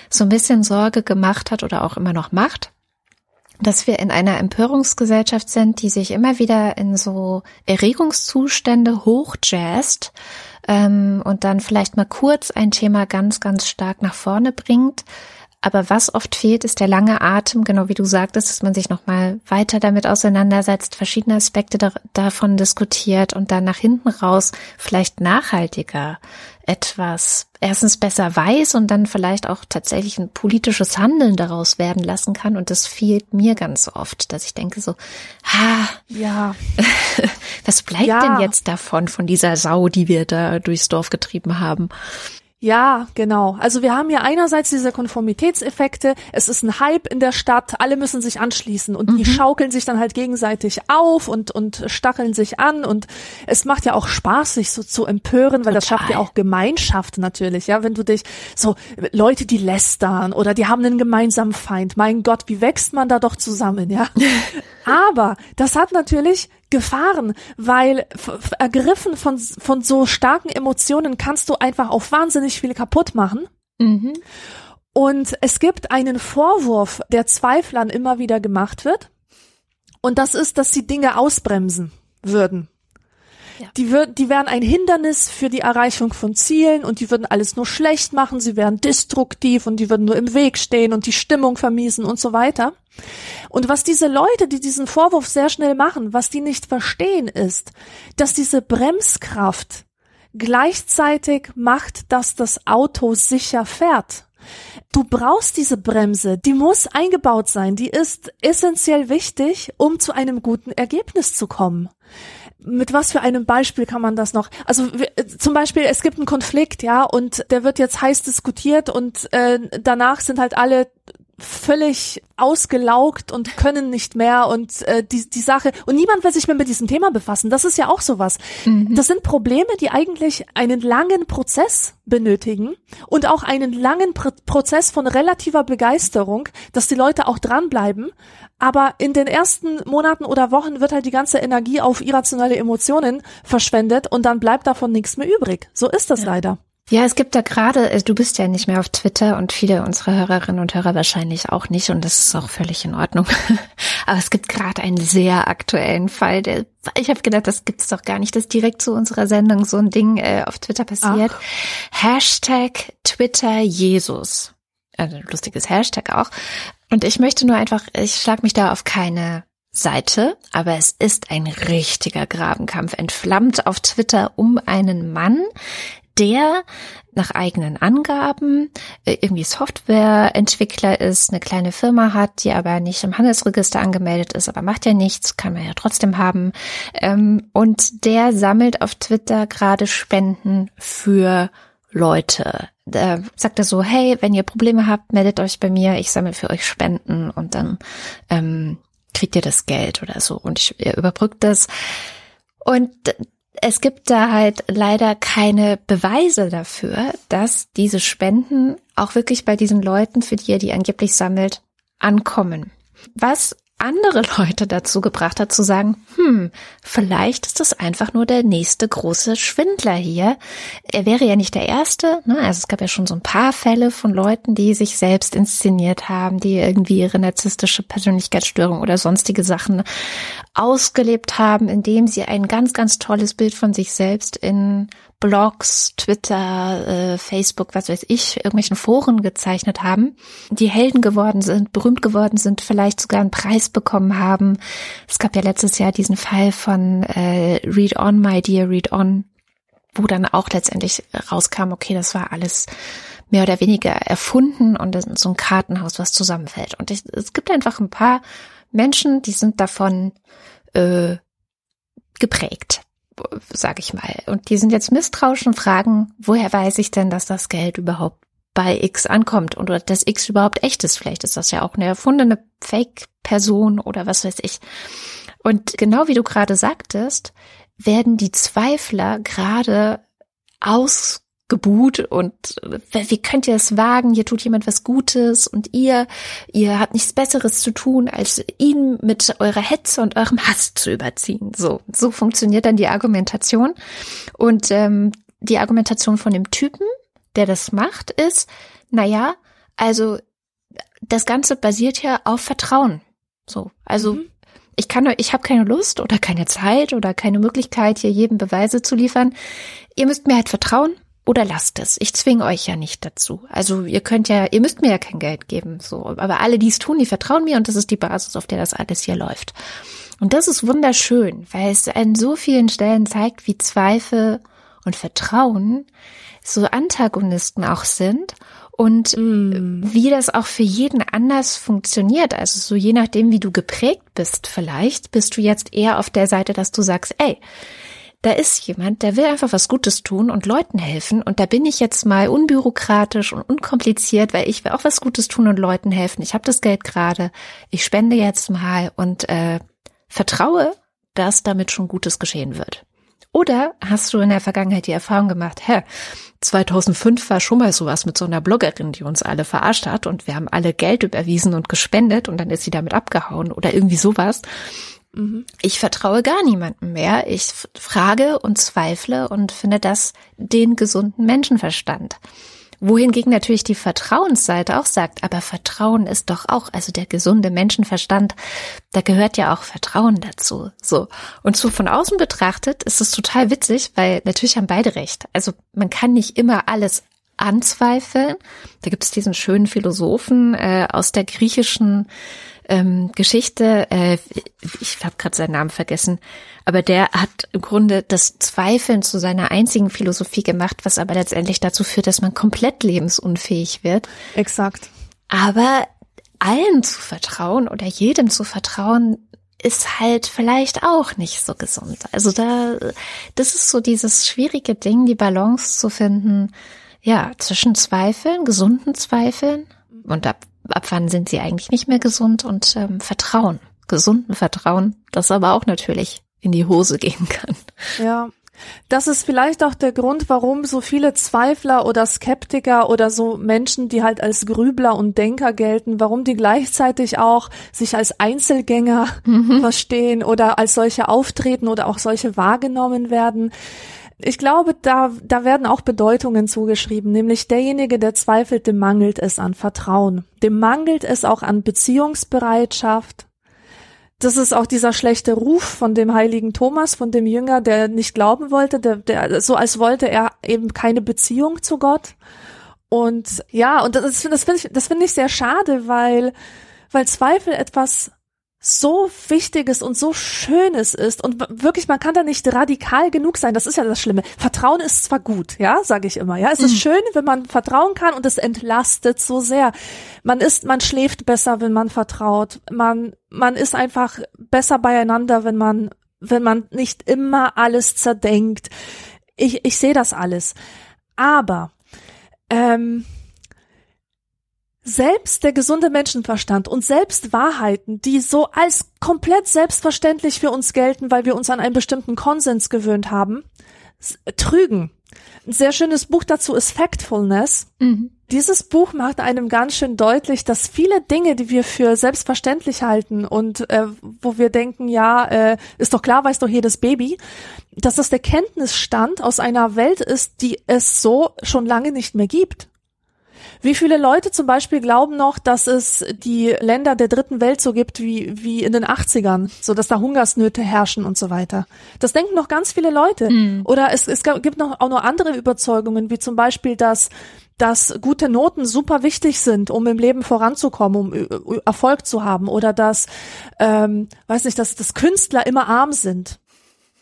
so ein bisschen Sorge gemacht hat oder auch immer noch macht, dass wir in einer Empörungsgesellschaft sind, die sich immer wieder in so Erregungszustände hochjazzt ähm, und dann vielleicht mal kurz ein Thema ganz, ganz stark nach vorne bringt, aber was oft fehlt, ist der lange Atem, genau wie du sagtest, dass man sich nochmal weiter damit auseinandersetzt, verschiedene Aspekte da, davon diskutiert und dann nach hinten raus vielleicht nachhaltiger etwas erstens besser weiß und dann vielleicht auch tatsächlich ein politisches Handeln daraus werden lassen kann. Und das fehlt mir ganz oft, dass ich denke so, ha, ja, [LAUGHS] was bleibt ja. denn jetzt davon, von dieser Sau, die wir da durchs Dorf getrieben haben? Ja, genau. Also wir haben hier einerseits diese Konformitätseffekte. Es ist ein Hype in der Stadt. Alle müssen sich anschließen und mhm. die schaukeln sich dann halt gegenseitig auf und, und stacheln sich an. Und es macht ja auch Spaß, sich so zu empören, weil Total. das schafft ja auch Gemeinschaft natürlich. Ja, wenn du dich so Leute, die lästern oder die haben einen gemeinsamen Feind. Mein Gott, wie wächst man da doch zusammen, ja? [LAUGHS] Aber das hat natürlich Gefahren, weil ergriffen von, von so starken Emotionen kannst du einfach auch wahnsinnig viel kaputt machen. Mhm. Und es gibt einen Vorwurf, der Zweiflern immer wieder gemacht wird. Und das ist, dass sie Dinge ausbremsen würden. Ja. Die, würden, die wären ein Hindernis für die Erreichung von Zielen und die würden alles nur schlecht machen, sie wären destruktiv und die würden nur im Weg stehen und die Stimmung vermiesen und so weiter. Und was diese Leute, die diesen Vorwurf sehr schnell machen, was die nicht verstehen, ist, dass diese Bremskraft gleichzeitig macht, dass das Auto sicher fährt. Du brauchst diese Bremse, die muss eingebaut sein, die ist essentiell wichtig, um zu einem guten Ergebnis zu kommen. Mit was für einem Beispiel kann man das noch? Also zum Beispiel, es gibt einen Konflikt, ja, und der wird jetzt heiß diskutiert und äh, danach sind halt alle völlig ausgelaugt und können nicht mehr und äh, die, die Sache und niemand will sich mehr mit diesem Thema befassen. Das ist ja auch sowas. Mhm. Das sind Probleme, die eigentlich einen langen Prozess benötigen und auch einen langen Pr Prozess von relativer Begeisterung, dass die Leute auch dranbleiben. Aber in den ersten Monaten oder Wochen wird halt die ganze Energie auf irrationale Emotionen verschwendet und dann bleibt davon nichts mehr übrig. So ist das ja. leider. Ja, es gibt da gerade, äh, du bist ja nicht mehr auf Twitter und viele unserer Hörerinnen und Hörer wahrscheinlich auch nicht und das ist auch völlig in Ordnung. [LAUGHS] Aber es gibt gerade einen sehr aktuellen Fall, der ich habe gedacht, das gibt's doch gar nicht, dass direkt zu unserer Sendung so ein Ding äh, auf Twitter passiert. Ach. Hashtag Twitter Jesus. Also lustiges Hashtag auch. Und ich möchte nur einfach, ich schlag mich da auf keine Seite, aber es ist ein richtiger Grabenkampf entflammt auf Twitter um einen Mann, der nach eigenen Angaben äh, irgendwie Softwareentwickler ist, eine kleine Firma hat, die aber nicht im Handelsregister angemeldet ist, aber macht ja nichts, kann man ja trotzdem haben. Ähm, und der sammelt auf Twitter gerade Spenden für Leute. Da sagt er so, hey, wenn ihr Probleme habt, meldet euch bei mir, ich sammle für euch Spenden und dann ähm, kriegt ihr das Geld oder so. Und ich überbrückt das. Und es gibt da halt leider keine Beweise dafür, dass diese Spenden auch wirklich bei diesen Leuten, für die er die angeblich sammelt, ankommen. Was andere Leute dazu gebracht hat zu sagen, hm, vielleicht ist das einfach nur der nächste große Schwindler hier. Er wäre ja nicht der Erste, ne? also es gab ja schon so ein paar Fälle von Leuten, die sich selbst inszeniert haben, die irgendwie ihre narzisstische Persönlichkeitsstörung oder sonstige Sachen ausgelebt haben, indem sie ein ganz, ganz tolles Bild von sich selbst in Blogs, Twitter, äh, Facebook, was weiß ich, irgendwelchen Foren gezeichnet haben, die Helden geworden sind, berühmt geworden sind, vielleicht sogar einen Preis bekommen haben. Es gab ja letztes Jahr diesen Fall von äh, Read On, My Dear Read On, wo dann auch letztendlich rauskam, okay, das war alles mehr oder weniger erfunden und so ein Kartenhaus, was zusammenfällt. Und ich, es gibt einfach ein paar Menschen, die sind davon äh, geprägt sage ich mal. Und die sind jetzt misstrauisch und fragen, woher weiß ich denn, dass das Geld überhaupt bei X ankommt und oder dass X überhaupt echt ist. Vielleicht ist das ja auch eine erfundene Fake-Person oder was weiß ich. Und genau wie du gerade sagtest, werden die Zweifler gerade aus gebuht und wie könnt ihr es wagen? Hier tut jemand was Gutes und ihr, ihr habt nichts Besseres zu tun, als ihn mit eurer Hetze und eurem Hass zu überziehen. So, so funktioniert dann die Argumentation. Und ähm, die Argumentation von dem Typen, der das macht, ist, na ja, also das Ganze basiert ja auf Vertrauen. So, also mhm. ich kann, ich habe keine Lust oder keine Zeit oder keine Möglichkeit, hier jedem Beweise zu liefern. Ihr müsst mir halt vertrauen oder lasst es. Ich zwinge euch ja nicht dazu. Also ihr könnt ja, ihr müsst mir ja kein Geld geben, so. Aber alle, die es tun, die vertrauen mir und das ist die Basis, auf der das alles hier läuft. Und das ist wunderschön, weil es an so vielen Stellen zeigt, wie Zweifel und Vertrauen so Antagonisten auch sind und mm. wie das auch für jeden anders funktioniert. Also so je nachdem, wie du geprägt bist, vielleicht bist du jetzt eher auf der Seite, dass du sagst, ey, da ist jemand, der will einfach was Gutes tun und Leuten helfen und da bin ich jetzt mal unbürokratisch und unkompliziert, weil ich will auch was Gutes tun und Leuten helfen. Ich habe das Geld gerade, ich spende jetzt mal und äh, vertraue, dass damit schon Gutes geschehen wird. Oder hast du in der Vergangenheit die Erfahrung gemacht, hä, 2005 war schon mal sowas mit so einer Bloggerin, die uns alle verarscht hat und wir haben alle Geld überwiesen und gespendet und dann ist sie damit abgehauen oder irgendwie sowas. Mhm. Ich vertraue gar niemandem mehr. Ich frage und zweifle und finde das den gesunden Menschenverstand. Wohingegen natürlich die Vertrauensseite auch sagt, aber Vertrauen ist doch auch, also der gesunde Menschenverstand, da gehört ja auch Vertrauen dazu. So. Und so von außen betrachtet ist es total witzig, weil natürlich haben beide recht. Also man kann nicht immer alles anzweifeln. Da gibt es diesen schönen Philosophen äh, aus der griechischen ähm, Geschichte, äh, ich habe gerade seinen Namen vergessen, aber der hat im Grunde das Zweifeln zu seiner einzigen Philosophie gemacht, was aber letztendlich dazu führt, dass man komplett lebensunfähig wird. Exakt. Aber allen zu vertrauen oder jedem zu vertrauen, ist halt vielleicht auch nicht so gesund. Also da, das ist so dieses schwierige Ding, die Balance zu finden, ja, zwischen Zweifeln, gesunden Zweifeln. Und da ab wann sind sie eigentlich nicht mehr gesund und ähm, Vertrauen, gesunden Vertrauen, das aber auch natürlich in die Hose gehen kann. Ja, das ist vielleicht auch der Grund, warum so viele Zweifler oder Skeptiker oder so Menschen, die halt als Grübler und Denker gelten, warum die gleichzeitig auch sich als Einzelgänger mhm. verstehen oder als solche auftreten oder auch solche wahrgenommen werden. Ich glaube, da, da werden auch Bedeutungen zugeschrieben, nämlich derjenige, der zweifelt, dem mangelt es an Vertrauen, dem mangelt es auch an Beziehungsbereitschaft, das ist auch dieser schlechte Ruf von dem heiligen Thomas, von dem Jünger, der nicht glauben wollte, der, der so als wollte er eben keine Beziehung zu Gott. Und ja, und das, das finde ich, das finde ich sehr schade, weil, weil Zweifel etwas so Wichtiges und so Schönes ist und wirklich, man kann da nicht radikal genug sein. Das ist ja das Schlimme. Vertrauen ist zwar gut, ja, sage ich immer. Ja, es mhm. ist schön, wenn man vertrauen kann und es entlastet so sehr. Man ist, man schläft besser, wenn man vertraut. Man, man ist einfach besser beieinander, wenn man, wenn man nicht immer alles zerdenkt. Ich, ich sehe das alles. Aber ähm, selbst der gesunde Menschenverstand und selbst Wahrheiten, die so als komplett selbstverständlich für uns gelten, weil wir uns an einen bestimmten Konsens gewöhnt haben, trügen. Ein sehr schönes Buch dazu ist Factfulness. Mhm. Dieses Buch macht einem ganz schön deutlich, dass viele Dinge, die wir für selbstverständlich halten und äh, wo wir denken, ja, äh, ist doch klar, weiß doch jedes Baby, dass das der Kenntnisstand aus einer Welt ist, die es so schon lange nicht mehr gibt. Wie viele Leute zum Beispiel glauben noch, dass es die Länder der dritten Welt so gibt wie, wie in den 80ern, so dass da Hungersnöte herrschen und so weiter? Das denken noch ganz viele Leute. Mhm. Oder es, es gibt noch auch noch andere Überzeugungen, wie zum Beispiel, dass dass gute Noten super wichtig sind, um im Leben voranzukommen, um Erfolg zu haben, oder dass, ähm, weiß nicht, dass, dass Künstler immer arm sind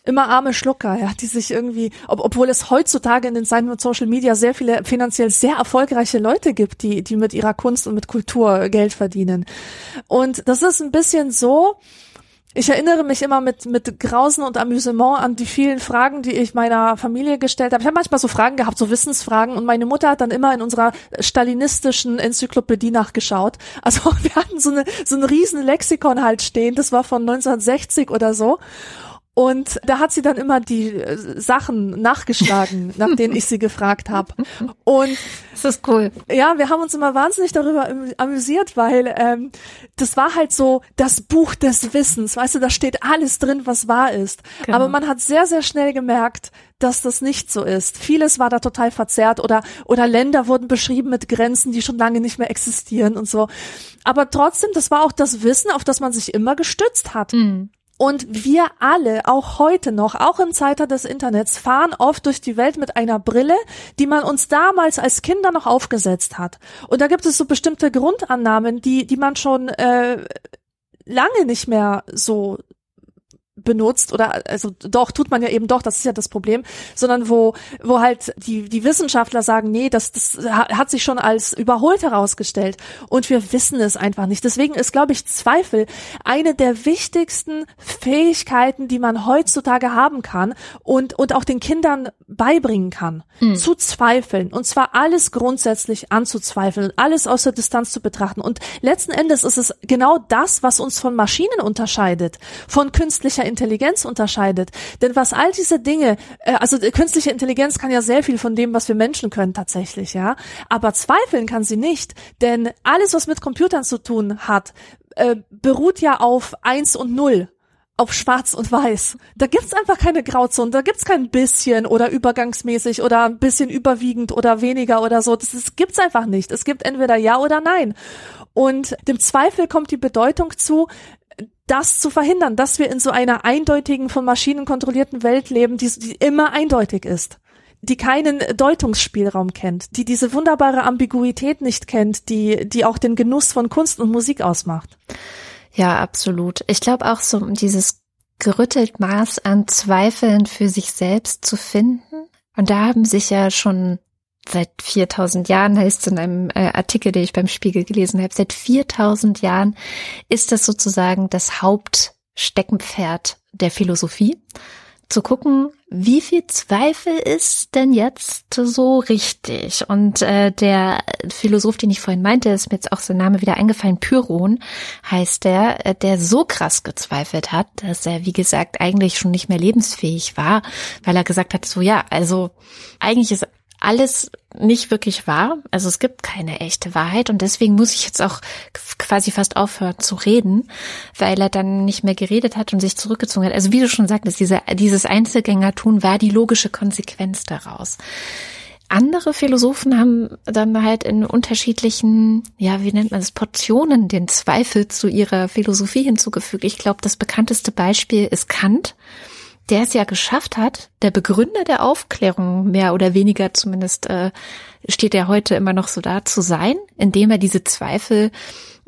immer arme Schlucker, ja, die sich irgendwie, ob, obwohl es heutzutage in den Social Media sehr viele finanziell sehr erfolgreiche Leute gibt, die, die mit ihrer Kunst und mit Kultur Geld verdienen. Und das ist ein bisschen so, ich erinnere mich immer mit, mit Grausen und Amüsement an die vielen Fragen, die ich meiner Familie gestellt habe. Ich habe manchmal so Fragen gehabt, so Wissensfragen, und meine Mutter hat dann immer in unserer stalinistischen Enzyklopädie nachgeschaut. Also [LAUGHS] wir hatten so, eine, so ein riesen Lexikon halt stehen, das war von 1960 oder so. Und da hat sie dann immer die äh, Sachen nachgeschlagen, [LAUGHS] nach denen ich sie gefragt habe. Und das ist cool. Ja, wir haben uns immer wahnsinnig darüber amüsiert, weil ähm, das war halt so das Buch des Wissens. Weißt du, da steht alles drin, was wahr ist. Genau. Aber man hat sehr, sehr schnell gemerkt, dass das nicht so ist. Vieles war da total verzerrt oder oder Länder wurden beschrieben mit Grenzen, die schon lange nicht mehr existieren und so. Aber trotzdem, das war auch das Wissen, auf das man sich immer gestützt hat. Mhm. Und wir alle, auch heute noch, auch im Zeitalter des Internets, fahren oft durch die Welt mit einer Brille, die man uns damals als Kinder noch aufgesetzt hat. Und da gibt es so bestimmte Grundannahmen, die, die man schon äh, lange nicht mehr so benutzt oder also doch tut man ja eben doch, das ist ja das Problem, sondern wo wo halt die die Wissenschaftler sagen, nee, das das hat sich schon als überholt herausgestellt und wir wissen es einfach nicht. Deswegen ist glaube ich Zweifel eine der wichtigsten Fähigkeiten, die man heutzutage haben kann und und auch den Kindern beibringen kann, mhm. zu zweifeln und zwar alles grundsätzlich anzuzweifeln, alles aus der Distanz zu betrachten und letzten Endes ist es genau das, was uns von Maschinen unterscheidet, von künstlicher Intelligenz unterscheidet. Denn was all diese Dinge, äh, also künstliche Intelligenz kann ja sehr viel von dem, was wir Menschen können tatsächlich, ja. Aber zweifeln kann sie nicht, denn alles, was mit Computern zu tun hat, äh, beruht ja auf eins und null auf schwarz und weiß. Da gibt's einfach keine Grauzone, da gibt's kein bisschen oder übergangsmäßig oder ein bisschen überwiegend oder weniger oder so. Das, das gibt's einfach nicht. Es gibt entweder ja oder nein. Und dem Zweifel kommt die Bedeutung zu, das zu verhindern, dass wir in so einer eindeutigen, von Maschinen kontrollierten Welt leben, die, die immer eindeutig ist die keinen Deutungsspielraum kennt, die diese wunderbare Ambiguität nicht kennt, die, die auch den Genuss von Kunst und Musik ausmacht. Ja, absolut. Ich glaube auch so, dieses gerüttelt Maß an Zweifeln für sich selbst zu finden. Und da haben sich ja schon seit 4000 Jahren, heißt es in einem äh, Artikel, den ich beim Spiegel gelesen habe, seit 4000 Jahren ist das sozusagen das Hauptsteckenpferd der Philosophie. zu gucken, wie viel Zweifel ist denn jetzt so richtig? Und äh, der Philosoph, den ich vorhin meinte, ist mir jetzt auch sein Name wieder eingefallen, Pyrrhon heißt der, äh, der so krass gezweifelt hat, dass er, wie gesagt, eigentlich schon nicht mehr lebensfähig war, weil er gesagt hat, so ja, also eigentlich ist alles nicht wirklich wahr. Also es gibt keine echte Wahrheit und deswegen muss ich jetzt auch quasi fast aufhören zu reden, weil er dann nicht mehr geredet hat und sich zurückgezogen hat. Also wie du schon sagtest, diese, dieses Einzelgängertun war die logische Konsequenz daraus. Andere Philosophen haben dann halt in unterschiedlichen, ja, wie nennt man das, Portionen den Zweifel zu ihrer Philosophie hinzugefügt. Ich glaube, das bekannteste Beispiel ist Kant der es ja geschafft hat, der Begründer der Aufklärung, mehr oder weniger zumindest äh, steht er heute immer noch so da zu sein, indem er diese Zweifel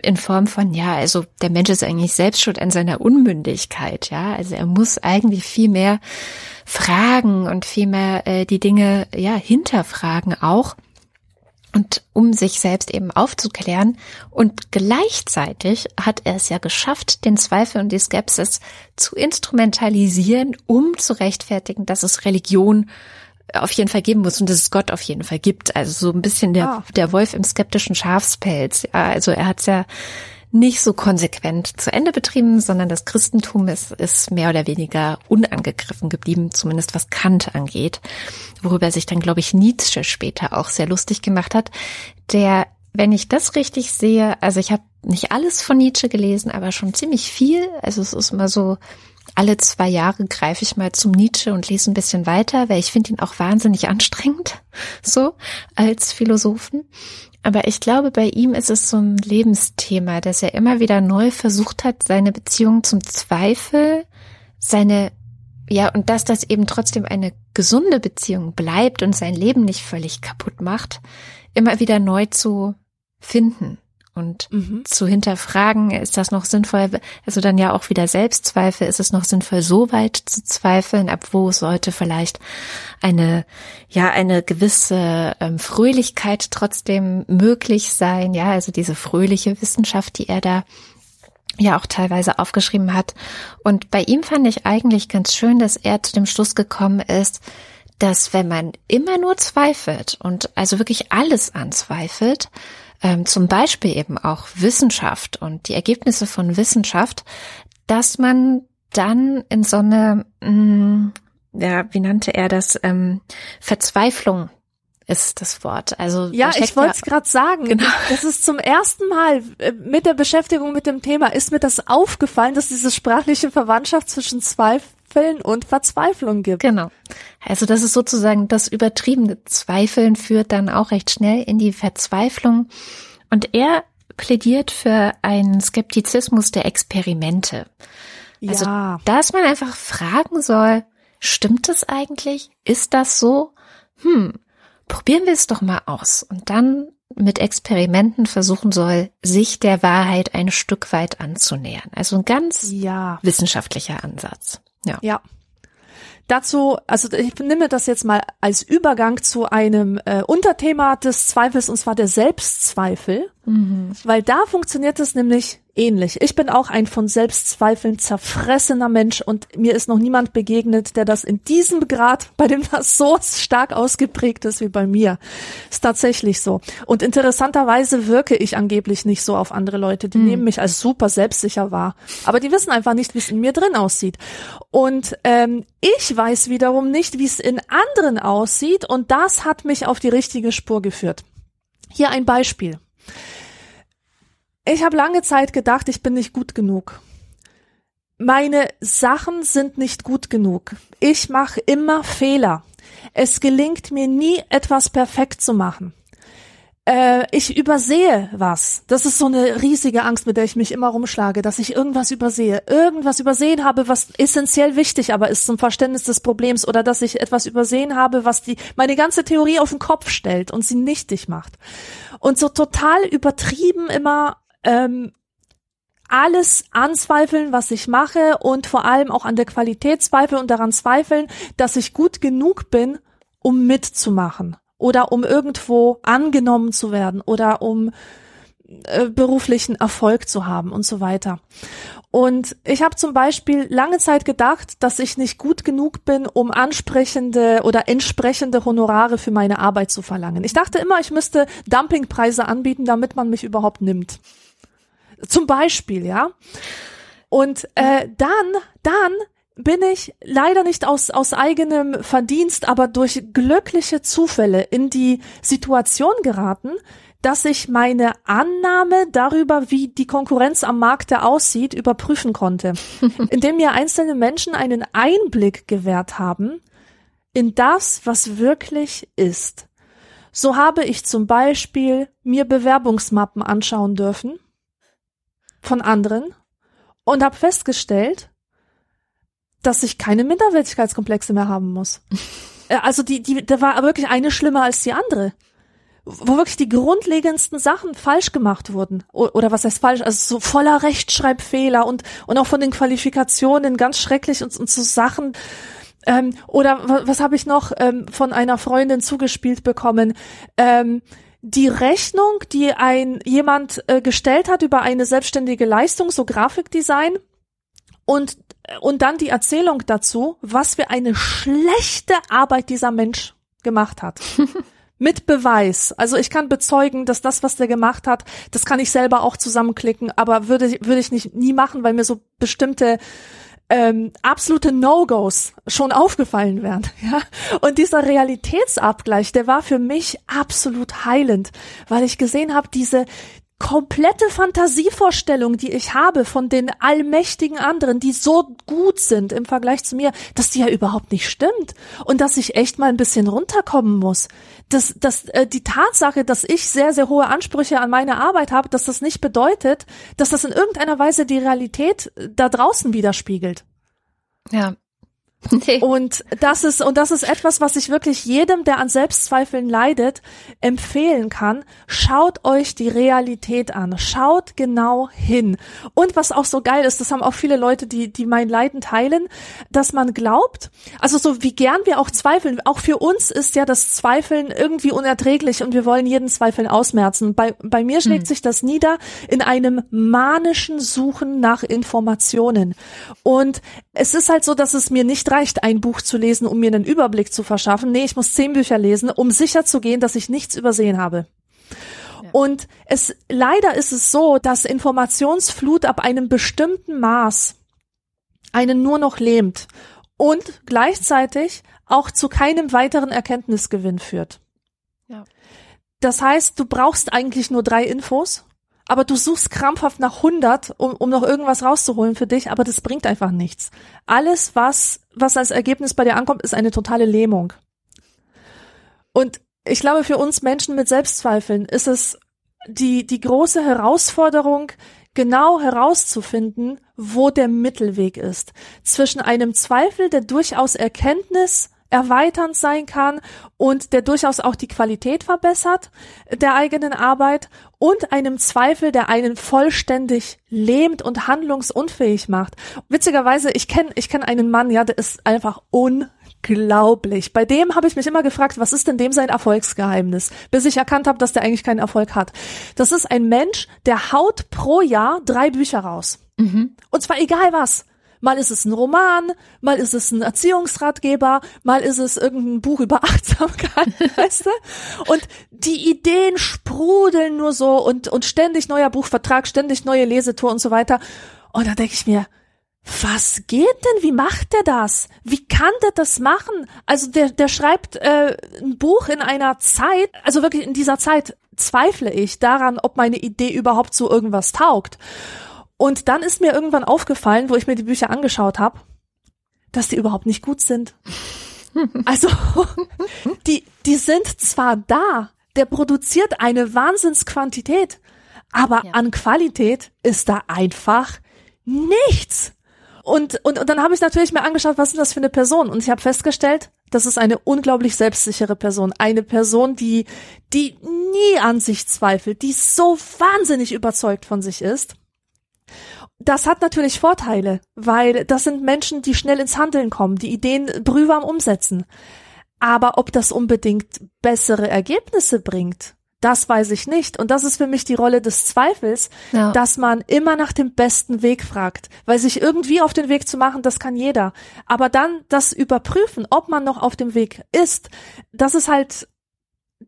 in Form von, ja, also der Mensch ist eigentlich selbst schuld an seiner Unmündigkeit, ja, also er muss eigentlich viel mehr fragen und viel mehr äh, die Dinge, ja, hinterfragen auch und um sich selbst eben aufzuklären. Und gleichzeitig hat er es ja geschafft, den Zweifel und die Skepsis zu instrumentalisieren, um zu rechtfertigen, dass es Religion auf jeden Fall geben muss und dass es Gott auf jeden Fall gibt. Also so ein bisschen der, ah. der Wolf im skeptischen Schafspelz. Ja, also er hat es ja nicht so konsequent zu Ende betrieben, sondern das Christentum ist, ist mehr oder weniger unangegriffen geblieben, zumindest was Kant angeht, worüber sich dann, glaube ich, Nietzsche später auch sehr lustig gemacht hat, der, wenn ich das richtig sehe, also ich habe nicht alles von Nietzsche gelesen, aber schon ziemlich viel, also es ist immer so, alle zwei Jahre greife ich mal zum Nietzsche und lese ein bisschen weiter, weil ich finde ihn auch wahnsinnig anstrengend, [LAUGHS] so als Philosophen. Aber ich glaube, bei ihm ist es so ein Lebensthema, dass er immer wieder neu versucht hat, seine Beziehung zum Zweifel, seine, ja, und dass das eben trotzdem eine gesunde Beziehung bleibt und sein Leben nicht völlig kaputt macht, immer wieder neu zu finden und mhm. zu hinterfragen, ist das noch sinnvoll, also dann ja auch wieder Selbstzweifel, ist es noch sinnvoll, so weit zu zweifeln, ab wo sollte vielleicht eine, ja, eine gewisse ähm, Fröhlichkeit trotzdem möglich sein, ja, also diese fröhliche Wissenschaft, die er da ja auch teilweise aufgeschrieben hat. Und bei ihm fand ich eigentlich ganz schön, dass er zu dem Schluss gekommen ist, dass wenn man immer nur zweifelt und also wirklich alles anzweifelt, ähm, zum Beispiel eben auch Wissenschaft und die Ergebnisse von Wissenschaft, dass man dann in so eine, mh, mm, ja, wie nannte er das, ähm, Verzweiflung ist das Wort. Also ja, ich wollte es gerade sagen. Genau. Das ist zum ersten Mal äh, mit der Beschäftigung mit dem Thema ist mir das aufgefallen, dass diese sprachliche Verwandtschaft zwischen Zweifel Zweifeln und Verzweiflung gibt. Genau. Also das ist sozusagen das übertriebene Zweifeln führt dann auch recht schnell in die Verzweiflung. Und er plädiert für einen Skeptizismus der Experimente. Also, ja. dass man einfach fragen soll, stimmt es eigentlich? Ist das so? Hm, probieren wir es doch mal aus. Und dann mit Experimenten versuchen soll, sich der Wahrheit ein Stück weit anzunähern. Also ein ganz ja. wissenschaftlicher Ansatz. Ja. Ja. Dazu, also ich nehme das jetzt mal als Übergang zu einem äh, Unterthema des Zweifels, und zwar der Selbstzweifel, mhm. weil da funktioniert es nämlich ähnlich. Ich bin auch ein von Selbstzweifeln zerfressener Mensch und mir ist noch niemand begegnet, der das in diesem Grad, bei dem das so stark ausgeprägt ist wie bei mir. Ist tatsächlich so. Und interessanterweise wirke ich angeblich nicht so auf andere Leute. Die mhm. nehmen mich als super selbstsicher wahr. Aber die wissen einfach nicht, wie es in mir drin aussieht. Und ähm, ich weiß wiederum nicht, wie es in anderen aussieht und das hat mich auf die richtige Spur geführt. Hier ein Beispiel. Ich habe lange Zeit gedacht, ich bin nicht gut genug. Meine Sachen sind nicht gut genug. Ich mache immer Fehler. Es gelingt mir nie, etwas perfekt zu machen. Äh, ich übersehe was. Das ist so eine riesige Angst, mit der ich mich immer rumschlage, dass ich irgendwas übersehe. Irgendwas übersehen habe, was essentiell wichtig aber ist zum Verständnis des Problems oder dass ich etwas übersehen habe, was die, meine ganze Theorie auf den Kopf stellt und sie nichtig macht. Und so total übertrieben immer ähm, alles anzweifeln, was ich mache und vor allem auch an der Qualität zweifeln und daran zweifeln, dass ich gut genug bin, um mitzumachen oder um irgendwo angenommen zu werden oder um äh, beruflichen Erfolg zu haben und so weiter. Und ich habe zum Beispiel lange Zeit gedacht, dass ich nicht gut genug bin, um ansprechende oder entsprechende Honorare für meine Arbeit zu verlangen. Ich dachte immer, ich müsste Dumpingpreise anbieten, damit man mich überhaupt nimmt. Zum Beispiel, ja. Und äh, dann, dann bin ich leider nicht aus, aus eigenem Verdienst, aber durch glückliche Zufälle in die Situation geraten, dass ich meine Annahme darüber, wie die Konkurrenz am Markte aussieht, überprüfen konnte, [LAUGHS] indem mir einzelne Menschen einen Einblick gewährt haben in das, was wirklich ist. So habe ich zum Beispiel mir Bewerbungsmappen anschauen dürfen von anderen und habe festgestellt, dass ich keine Minderwertigkeitskomplexe mehr haben muss. Äh, also die, die, da war wirklich eine schlimmer als die andere wo wirklich die grundlegendsten Sachen falsch gemacht wurden. Oder was heißt falsch? Also so voller Rechtschreibfehler und, und auch von den Qualifikationen ganz schrecklich und, und so Sachen. Ähm, oder was, was habe ich noch ähm, von einer Freundin zugespielt bekommen? Ähm, die Rechnung, die ein jemand äh, gestellt hat über eine selbstständige Leistung, so Grafikdesign, und und dann die Erzählung dazu, was für eine schlechte Arbeit dieser Mensch gemacht hat. [LAUGHS] mit Beweis. Also ich kann bezeugen, dass das, was der gemacht hat, das kann ich selber auch zusammenklicken, aber würde, würde ich nicht nie machen, weil mir so bestimmte ähm, absolute No-Gos schon aufgefallen wären. [LAUGHS] Ja? Und dieser Realitätsabgleich, der war für mich absolut heilend, weil ich gesehen habe, diese, komplette Fantasievorstellung, die ich habe von den allmächtigen anderen, die so gut sind im Vergleich zu mir, dass die ja überhaupt nicht stimmt und dass ich echt mal ein bisschen runterkommen muss. Dass, dass äh, die Tatsache, dass ich sehr, sehr hohe Ansprüche an meine Arbeit habe, dass das nicht bedeutet, dass das in irgendeiner Weise die Realität äh, da draußen widerspiegelt. Ja, [LAUGHS] Nee. Und das ist, und das ist etwas, was ich wirklich jedem, der an Selbstzweifeln leidet, empfehlen kann. Schaut euch die Realität an. Schaut genau hin. Und was auch so geil ist, das haben auch viele Leute, die, die mein Leiden teilen, dass man glaubt, also so wie gern wir auch zweifeln, auch für uns ist ja das Zweifeln irgendwie unerträglich und wir wollen jeden Zweifeln ausmerzen. Bei, bei mir schlägt mhm. sich das nieder in einem manischen Suchen nach Informationen. Und es ist halt so, dass es mir nicht reicht, ein Buch zu lesen, um mir einen Überblick zu verschaffen. Nee, ich muss zehn Bücher lesen, um sicher zu gehen, dass ich nichts übersehen habe. Und es, leider ist es so, dass Informationsflut ab einem bestimmten Maß einen nur noch lähmt und gleichzeitig auch zu keinem weiteren Erkenntnisgewinn führt. Ja. Das heißt, du brauchst eigentlich nur drei Infos aber du suchst krampfhaft nach 100, um, um noch irgendwas rauszuholen für dich, aber das bringt einfach nichts. Alles, was, was als Ergebnis bei dir ankommt, ist eine totale Lähmung. Und ich glaube, für uns Menschen mit Selbstzweifeln ist es die, die große Herausforderung, genau herauszufinden, wo der Mittelweg ist. Zwischen einem Zweifel, der durchaus Erkenntnis erweiternd sein kann und der durchaus auch die Qualität verbessert der eigenen Arbeit und einem Zweifel, der einen vollständig lähmt und handlungsunfähig macht. Witzigerweise, ich kenne ich kenn einen Mann, ja, der ist einfach unglaublich. Bei dem habe ich mich immer gefragt, was ist denn dem sein Erfolgsgeheimnis, bis ich erkannt habe, dass der eigentlich keinen Erfolg hat. Das ist ein Mensch, der haut pro Jahr drei Bücher raus. Mhm. Und zwar egal was. Mal ist es ein Roman, mal ist es ein Erziehungsratgeber, mal ist es irgendein Buch über [LAUGHS] Achtsamkeit, weißt du? Und die Ideen sprudeln nur so und, und ständig neuer Buchvertrag, ständig neue Lesetour und so weiter. Und da denke ich mir, was geht denn? Wie macht der das? Wie kann der das machen? Also der, der schreibt äh, ein Buch in einer Zeit, also wirklich in dieser Zeit zweifle ich daran, ob meine Idee überhaupt so irgendwas taugt. Und dann ist mir irgendwann aufgefallen, wo ich mir die Bücher angeschaut habe, dass die überhaupt nicht gut sind. [LAUGHS] Also, die, die sind zwar da, der produziert eine Wahnsinnsquantität, aber ja. an Qualität ist da einfach nichts. Und, und, und dann habe ich natürlich mir angeschaut, was ist das für eine Person? Und ich habe festgestellt, das ist eine unglaublich selbstsichere Person. Eine Person, die, die nie an sich zweifelt, die so wahnsinnig überzeugt von sich ist das hat natürlich Vorteile, weil das sind Menschen, die schnell ins Handeln kommen, die Ideen brühwarm umsetzen. Aber ob das unbedingt bessere Ergebnisse bringt, Das weiß ich nicht. Und das ist für mich die Rolle des Zweifels, ja. dass man immer nach dem besten Weg fragt. Weil sich irgendwie auf den Weg zu machen, das kann jeder. Aber dann das überprüfen, ob man noch auf dem Weg ist, das ist halt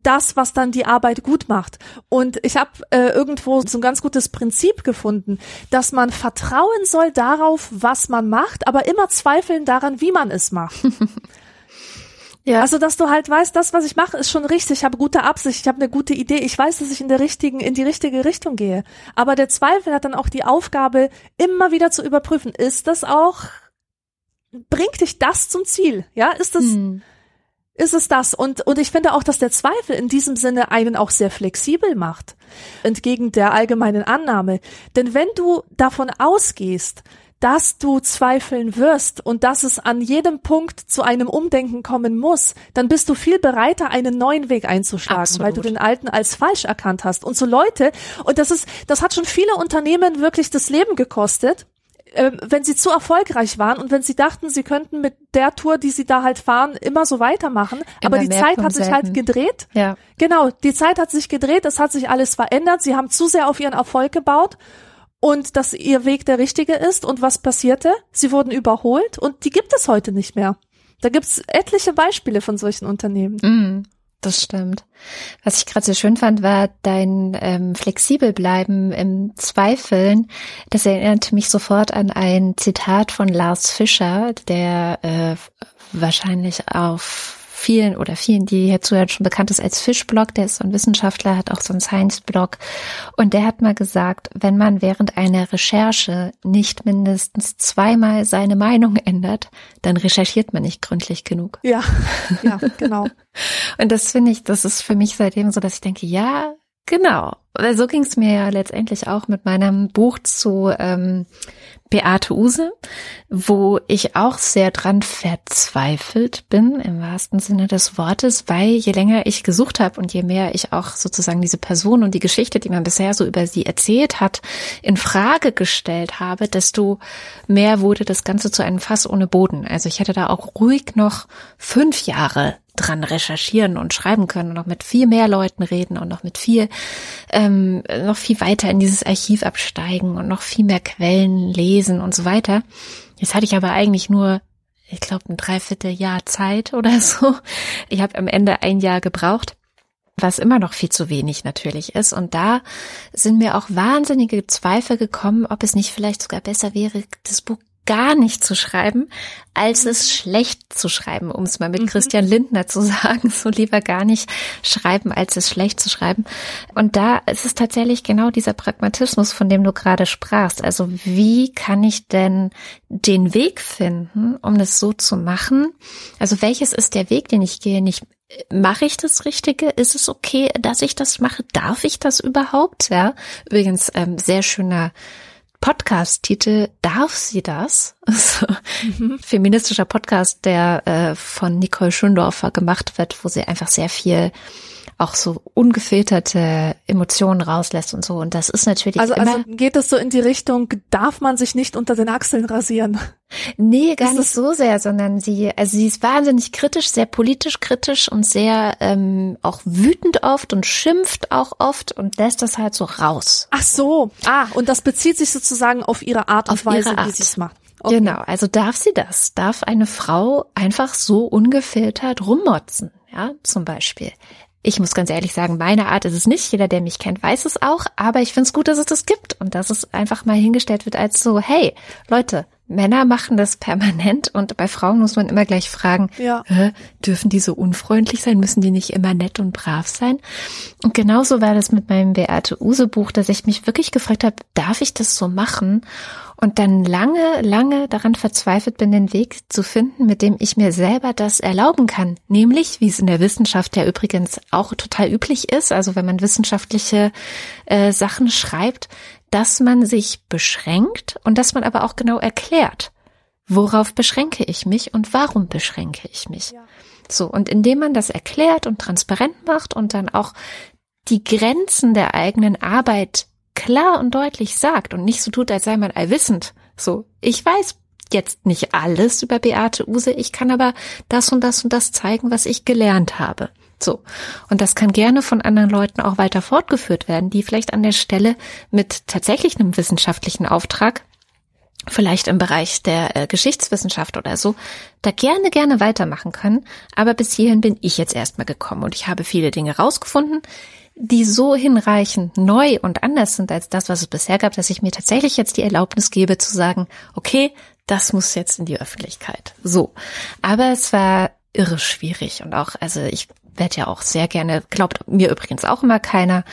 das, was dann die Arbeit gut macht. Und ich habe äh, irgendwo so ein ganz gutes Prinzip gefunden, dass man vertrauen soll darauf, was man macht, aber immer zweifeln daran, wie man es macht. [LAUGHS] Ja. Also, dass du halt weißt, das, was ich mache, ist schon richtig. Ich habe gute Absicht, ich habe eine gute Idee. Ich weiß, dass ich in der richtigen, in die richtige Richtung gehe. Aber der Zweifel hat dann auch die Aufgabe, immer wieder zu überprüfen, ist das auch, bringt dich das zum Ziel? Ja, ist das, hm. Ist es das? Und, und ich finde auch, dass der Zweifel in diesem Sinne einen auch sehr flexibel macht. Entgegen der allgemeinen Annahme. Denn wenn du davon ausgehst, dass du zweifeln wirst und dass es an jedem Punkt zu einem Umdenken kommen muss, dann bist du viel bereiter, einen neuen Weg einzuschlagen, Absolut. weil du den alten als falsch erkannt hast. Und so Leute, und das ist, das hat schon viele Unternehmen wirklich das Leben gekostet, äh, wenn sie zu erfolgreich waren und wenn sie dachten, sie könnten mit der Tour, die sie da halt fahren, immer so weitermachen. Immer aber die Zeit hat sich halt gedreht. Ja. Genau, die Zeit hat sich gedreht, es hat sich alles verändert. Sie haben zu sehr auf ihren Erfolg gebaut und dass ihr Weg der richtige ist. Und was passierte? Sie wurden überholt und die gibt es heute nicht mehr. Da gibt's etliche Beispiele von solchen Unternehmen. Mm, das stimmt. Was ich gerade sehr schön fand, war dein ähm, flexibel bleiben im Zweifeln. Das erinnerte mich sofort an ein Zitat von Lars Fischer, der äh, wahrscheinlich auf vielen oder vielen, die hier zuhören, schon bekannt ist als Fischblog. Der ist so ein Wissenschaftler, hat auch so einen Science-Blog. Und der hat mal gesagt, wenn man während einer Recherche nicht mindestens zweimal seine Meinung ändert, dann recherchiert man nicht gründlich genug. Ja, [LAUGHS] ja, genau. Und das finde ich, das ist für mich seitdem so, dass ich denke, ja, genau. So ging es mir ja letztendlich auch mit meinem Buch zu ähm, Beate Use, wo ich auch sehr dran verzweifelt bin, im wahrsten Sinne des Wortes, weil je länger ich gesucht habe und je mehr ich auch sozusagen diese Person und die Geschichte, die man bisher so über sie erzählt hat, in Frage gestellt habe, desto mehr wurde das Ganze zu einem Fass ohne Boden. Also ich hätte da auch ruhig noch fünf Jahre dran recherchieren und schreiben können und noch mit viel mehr Leuten reden und noch mit viel, ähm, noch viel weiter in dieses Archiv absteigen und noch viel mehr Quellen lesen und so weiter. Jetzt hatte ich aber eigentlich nur, ich glaube, ein Dreivierteljahr Zeit [LAUGHS] oder so. Ich habe am Ende ein Jahr gebraucht was immer noch viel zu wenig natürlich ist. Und da sind mir auch wahnsinnige Zweifel gekommen, ob es nicht vielleicht sogar besser wäre, das Buch gar nicht zu schreiben, als es schlecht zu schreiben, um es mal mit mhm. Christian Lindner zu [LAUGHS] sagen. So lieber gar nicht schreiben, als es schlecht zu schreiben. Und da ist es tatsächlich genau dieser Pragmatismus, von dem du gerade sprachst. Also wie kann ich denn den Weg finden, um das so zu machen? Also welches ist der Weg, den ich gehe? Nicht mache ich das Richtige? Ist es okay, dass ich das mache? Darf ich das überhaupt? Ja, übrigens ähm, sehr schöner Podcast-Titel Darf sie das? [LAUGHS] Also, mhm. Feministischer Podcast, der äh, von Nicole Schundorfer gemacht wird, wo sie einfach sehr viel auch so ungefilterte Emotionen rauslässt und so. Und das ist natürlich. Also, also geht es so in die Richtung, darf man sich nicht unter den Achseln rasieren? Nee, gar ist nicht so sehr, sondern sie, also sie ist wahnsinnig kritisch, sehr politisch kritisch und sehr ähm, auch wütend oft und schimpft auch oft und lässt das halt so raus. Ach so. Ah, und das bezieht sich sozusagen auf ihre Art und auf Weise, wie sie es macht. Okay. Genau, also darf sie das? Darf eine Frau einfach so ungefiltert rummotzen? Ja, zum Beispiel. Ich muss ganz ehrlich sagen, meine Art ist es nicht. Jeder, der mich kennt, weiß es auch. Aber ich finde es gut, dass es das gibt und dass es einfach mal hingestellt wird als so, hey, Leute, Männer machen das permanent und bei Frauen muss man immer gleich fragen, ja. dürfen die so unfreundlich sein? Müssen die nicht immer nett und brav sein? Und genauso war das mit meinem Beate Use Buch, dass ich mich wirklich gefragt habe, darf ich das so machen? Und dann lange, lange daran verzweifelt bin, den Weg zu finden, mit dem ich mir selber das erlauben kann. Nämlich, wie es in der Wissenschaft ja übrigens auch total üblich ist, also wenn man wissenschaftliche äh, Sachen schreibt, dass man sich beschränkt und dass man aber auch genau erklärt, worauf beschränke ich mich und warum beschränke ich mich. Ja. So, und indem man das erklärt und transparent macht und dann auch die Grenzen der eigenen Arbeit klar und deutlich sagt und nicht so tut, als sei man allwissend. So, ich weiß jetzt nicht alles über Beate Use, ich kann aber das und das und das zeigen, was ich gelernt habe. So. Und das kann gerne von anderen Leuten auch weiter fortgeführt werden, die vielleicht an der Stelle mit tatsächlich einem wissenschaftlichen Auftrag vielleicht im Bereich der äh, Geschichtswissenschaft oder so, da gerne, gerne weitermachen können. Aber bis hierhin bin ich jetzt erstmal gekommen und ich habe viele Dinge rausgefunden, die so hinreichend neu und anders sind als das, was es bisher gab, dass ich mir tatsächlich jetzt die Erlaubnis gebe zu sagen, okay, das muss jetzt in die Öffentlichkeit. So. Aber es war irre schwierig und auch, also ich werde ja auch sehr gerne, glaubt mir übrigens auch immer keiner.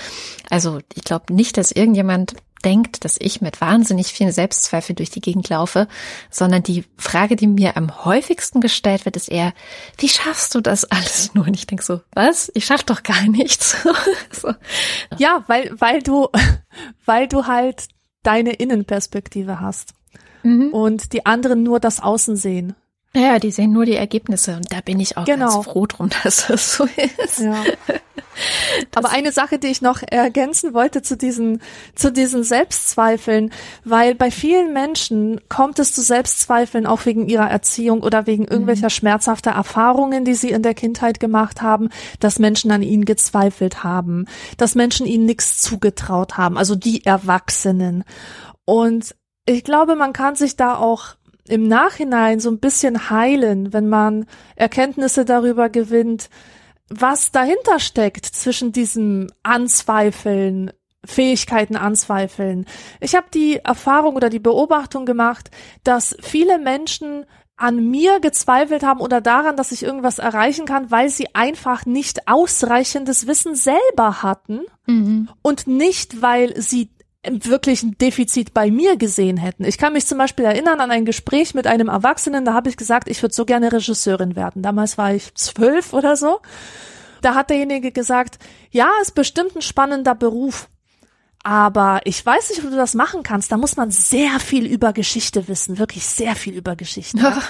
Also ich glaube nicht, dass irgendjemand denkt, dass ich mit wahnsinnig vielen Selbstzweifel durch die Gegend laufe, sondern die Frage, die mir am häufigsten gestellt wird, ist eher, wie schaffst du das alles nur? Und ich denke so, was? Ich schaff doch gar nichts. [LAUGHS] so. Ja, weil, weil du, [LAUGHS] weil du halt deine Innenperspektive hast mhm. und die anderen nur das Außen sehen. Ja, die sehen nur die Ergebnisse und da bin ich auch genau. ganz froh drum, [LAUGHS] dass das so ist. Ja. [LAUGHS] Aber eine Sache, die ich noch ergänzen wollte zu diesen, zu diesen Selbstzweifeln, weil bei vielen Menschen kommt es zu Selbstzweifeln auch wegen ihrer Erziehung oder wegen irgendwelcher mhm. schmerzhafter Erfahrungen, die sie in der Kindheit gemacht haben, dass Menschen an ihnen gezweifelt haben, dass Menschen ihnen nichts zugetraut haben, also die Erwachsenen. Und ich glaube, man kann sich da auch im Nachhinein so ein bisschen heilen, wenn man Erkenntnisse darüber gewinnt, was dahinter steckt zwischen diesem Anzweifeln, Fähigkeiten anzweifeln. Ich habe die Erfahrung oder die Beobachtung gemacht, dass viele Menschen an mir gezweifelt haben oder daran, dass ich irgendwas erreichen kann, weil sie einfach nicht ausreichendes Wissen selber hatten mhm. und nicht, weil sie wirklich ein Defizit bei mir gesehen hätten. Ich kann mich zum Beispiel erinnern an ein Gespräch mit einem Erwachsenen, da habe ich gesagt, ich würde so gerne Regisseurin werden. Damals war ich zwölf oder so. Da hat derjenige gesagt, ja, ist bestimmt ein spannender Beruf. Aber ich weiß nicht, ob du das machen kannst. Da muss man sehr viel über Geschichte wissen, wirklich sehr viel über Geschichte. Ja.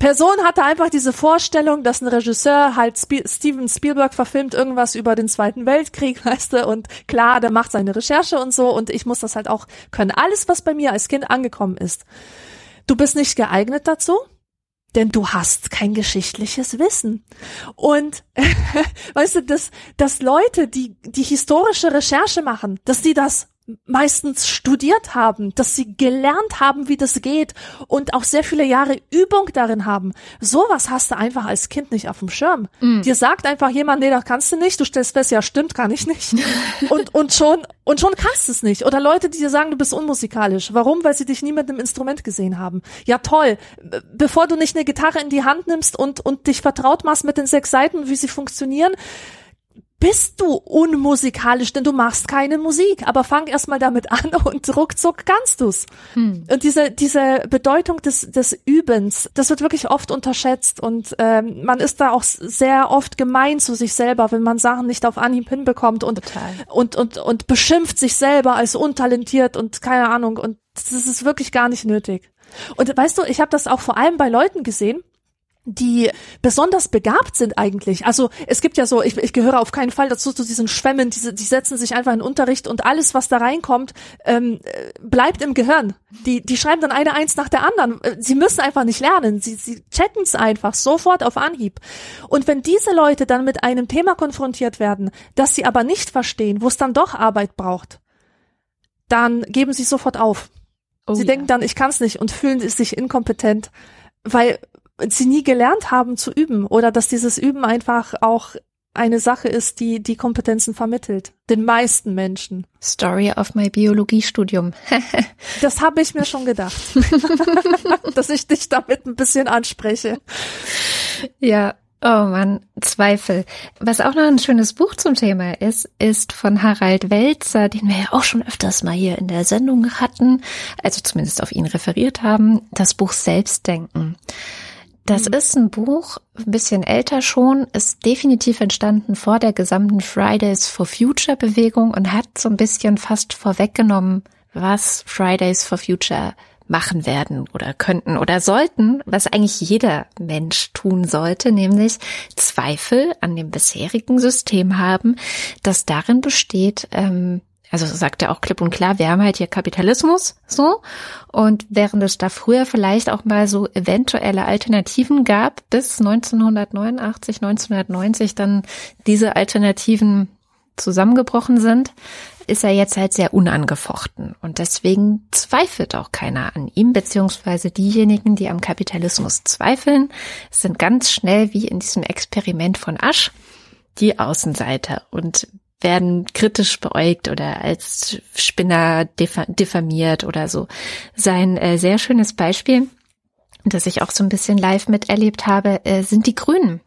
Person hatte einfach diese Vorstellung, dass ein Regisseur halt Sp Steven Spielberg verfilmt irgendwas über den Zweiten Weltkrieg, [LAUGHS] weißt du, und klar, der macht seine Recherche und so und ich muss das halt auch können. Alles, was bei mir als Kind angekommen ist. Du bist nicht geeignet dazu denn du hast kein geschichtliches Wissen. Und [LAUGHS] weißt du, dass, dass Leute, die die historische Recherche machen, dass die das meistens studiert haben, dass sie gelernt haben, wie das geht und auch sehr viele Jahre Übung darin haben. Sowas hast du einfach als Kind nicht auf dem Schirm. Mm. Dir sagt einfach jemand, nee, das kannst du nicht, du stellst fest, ja, stimmt, kann ich nicht. [LAUGHS] und, und schon, und schon kannst du es nicht. Oder Leute, die dir sagen, du bist unmusikalisch. Warum? Weil sie dich nie mit einem Instrument gesehen haben. Ja, toll. Bevor du nicht eine Gitarre in die Hand nimmst und, und dich vertraut machst mit den sechs Seiten, wie sie funktionieren, bist du unmusikalisch, denn du machst keine Musik. Aber fang erstmal damit an [LAUGHS] und ruckzuck kannst du's. Hm. Und diese, diese Bedeutung des, des Übens, das wird wirklich oft unterschätzt und ähm, man ist da auch sehr oft gemein zu sich selber, wenn man Sachen nicht auf Anhieb hinbekommt und, und, und, und beschimpft sich selber als untalentiert und keine Ahnung. Und das ist wirklich gar nicht nötig. Und weißt du, ich habe das auch vor allem bei Leuten gesehen, die besonders begabt sind eigentlich. Also es gibt ja so, ich, ich gehöre auf keinen Fall dazu zu diesen Schwämmen, diese, die setzen sich einfach in Unterricht und alles, was da reinkommt, ähm, bleibt im Gehirn. Die, die schreiben dann eine Eins nach der anderen. Äh, sie müssen einfach nicht lernen. Sie, sie checken es einfach sofort auf Anhieb. Und wenn diese Leute dann mit einem Thema konfrontiert werden, das sie aber nicht verstehen, wo es dann doch Arbeit braucht, dann geben sie sofort auf. Oh, sie ja. denken dann, ich kann es nicht und fühlen sich inkompetent, weil sie nie gelernt haben zu üben oder dass dieses Üben einfach auch eine Sache ist, die die Kompetenzen vermittelt. Den meisten Menschen. Story of my Biologiestudium. [LAUGHS] das habe ich mir schon gedacht, [LAUGHS] dass ich dich damit ein bisschen anspreche. Ja, oh man, Zweifel. Was auch noch ein schönes Buch zum Thema ist, ist von Harald Welzer, den wir ja auch schon öfters mal hier in der Sendung hatten, also zumindest auf ihn referiert haben, das Buch Selbstdenken. Das mhm. ist ein Buch, ein bisschen älter schon, ist definitiv entstanden vor der gesamten Fridays for Future Bewegung und hat so ein bisschen fast vorweggenommen, was Fridays for Future machen werden oder könnten oder sollten, was eigentlich jeder Mensch tun sollte, nämlich Zweifel an dem bisherigen System haben, das darin besteht, ähm, Also sagt er auch klipp und klar, wir haben halt hier Kapitalismus, so. Und während es da früher vielleicht auch mal so eventuelle Alternativen gab, bis 1989, 1990 dann diese Alternativen zusammengebrochen sind, ist er jetzt halt sehr unangefochten. Und deswegen zweifelt auch keiner an ihm, beziehungsweise diejenigen, die am Kapitalismus zweifeln, sind ganz schnell wie in diesem Experiment von Asch die Außenseiter und werden kritisch beäugt oder als Spinner diffamiert oder so. Sein äh, sehr schönes Beispiel das ich auch so ein bisschen live miterlebt habe, äh, sind die Grünen.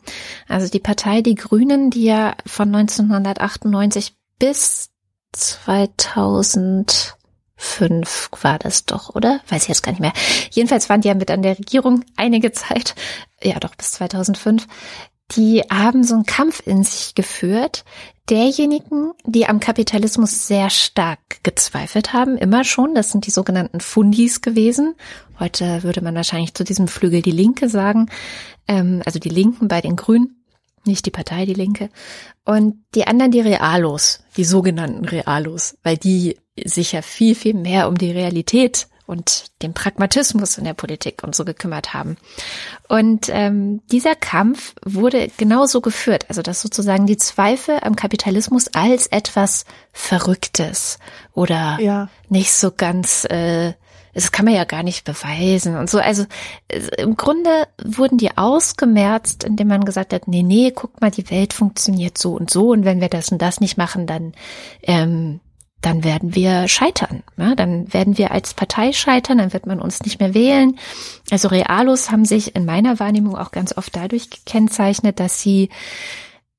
Also die Partei Die Grünen, die ja von 1998 bis 2005 war das doch, oder? Weiß ich jetzt gar nicht mehr. Jedenfalls waren die ja mit an der Regierung einige Zeit. Ja, doch, bis 2005 die haben so einen Kampf in sich geführt, derjenigen, die am Kapitalismus sehr stark gezweifelt haben, immer schon. Das sind die sogenannten Fundis gewesen. Heute würde man wahrscheinlich zu diesem Flügel die Linke sagen, ähm, also die Linken bei den Grünen, nicht die Partei Die Linke. Und die anderen die Realos, die sogenannten Realos, weil die sich ja viel, viel mehr um die Realität und den Pragmatismus in der Politik und so gekümmert haben. Und ähm, dieser Kampf wurde genauso geführt, also dass sozusagen die Zweifel am Kapitalismus als etwas Verrücktes oder ja. nicht so ganz, äh, das kann man ja gar nicht beweisen und so. Also äh, im Grunde wurden die ausgemerzt, indem man gesagt hat, nee, nee, guck mal, die Welt funktioniert so und so und wenn wir das und das nicht machen, dann ähm, dann werden wir scheitern. Ja, dann werden wir als Partei scheitern, dann wird man uns nicht mehr wählen. Also Realos haben sich in meiner Wahrnehmung auch ganz oft dadurch gekennzeichnet, dass sie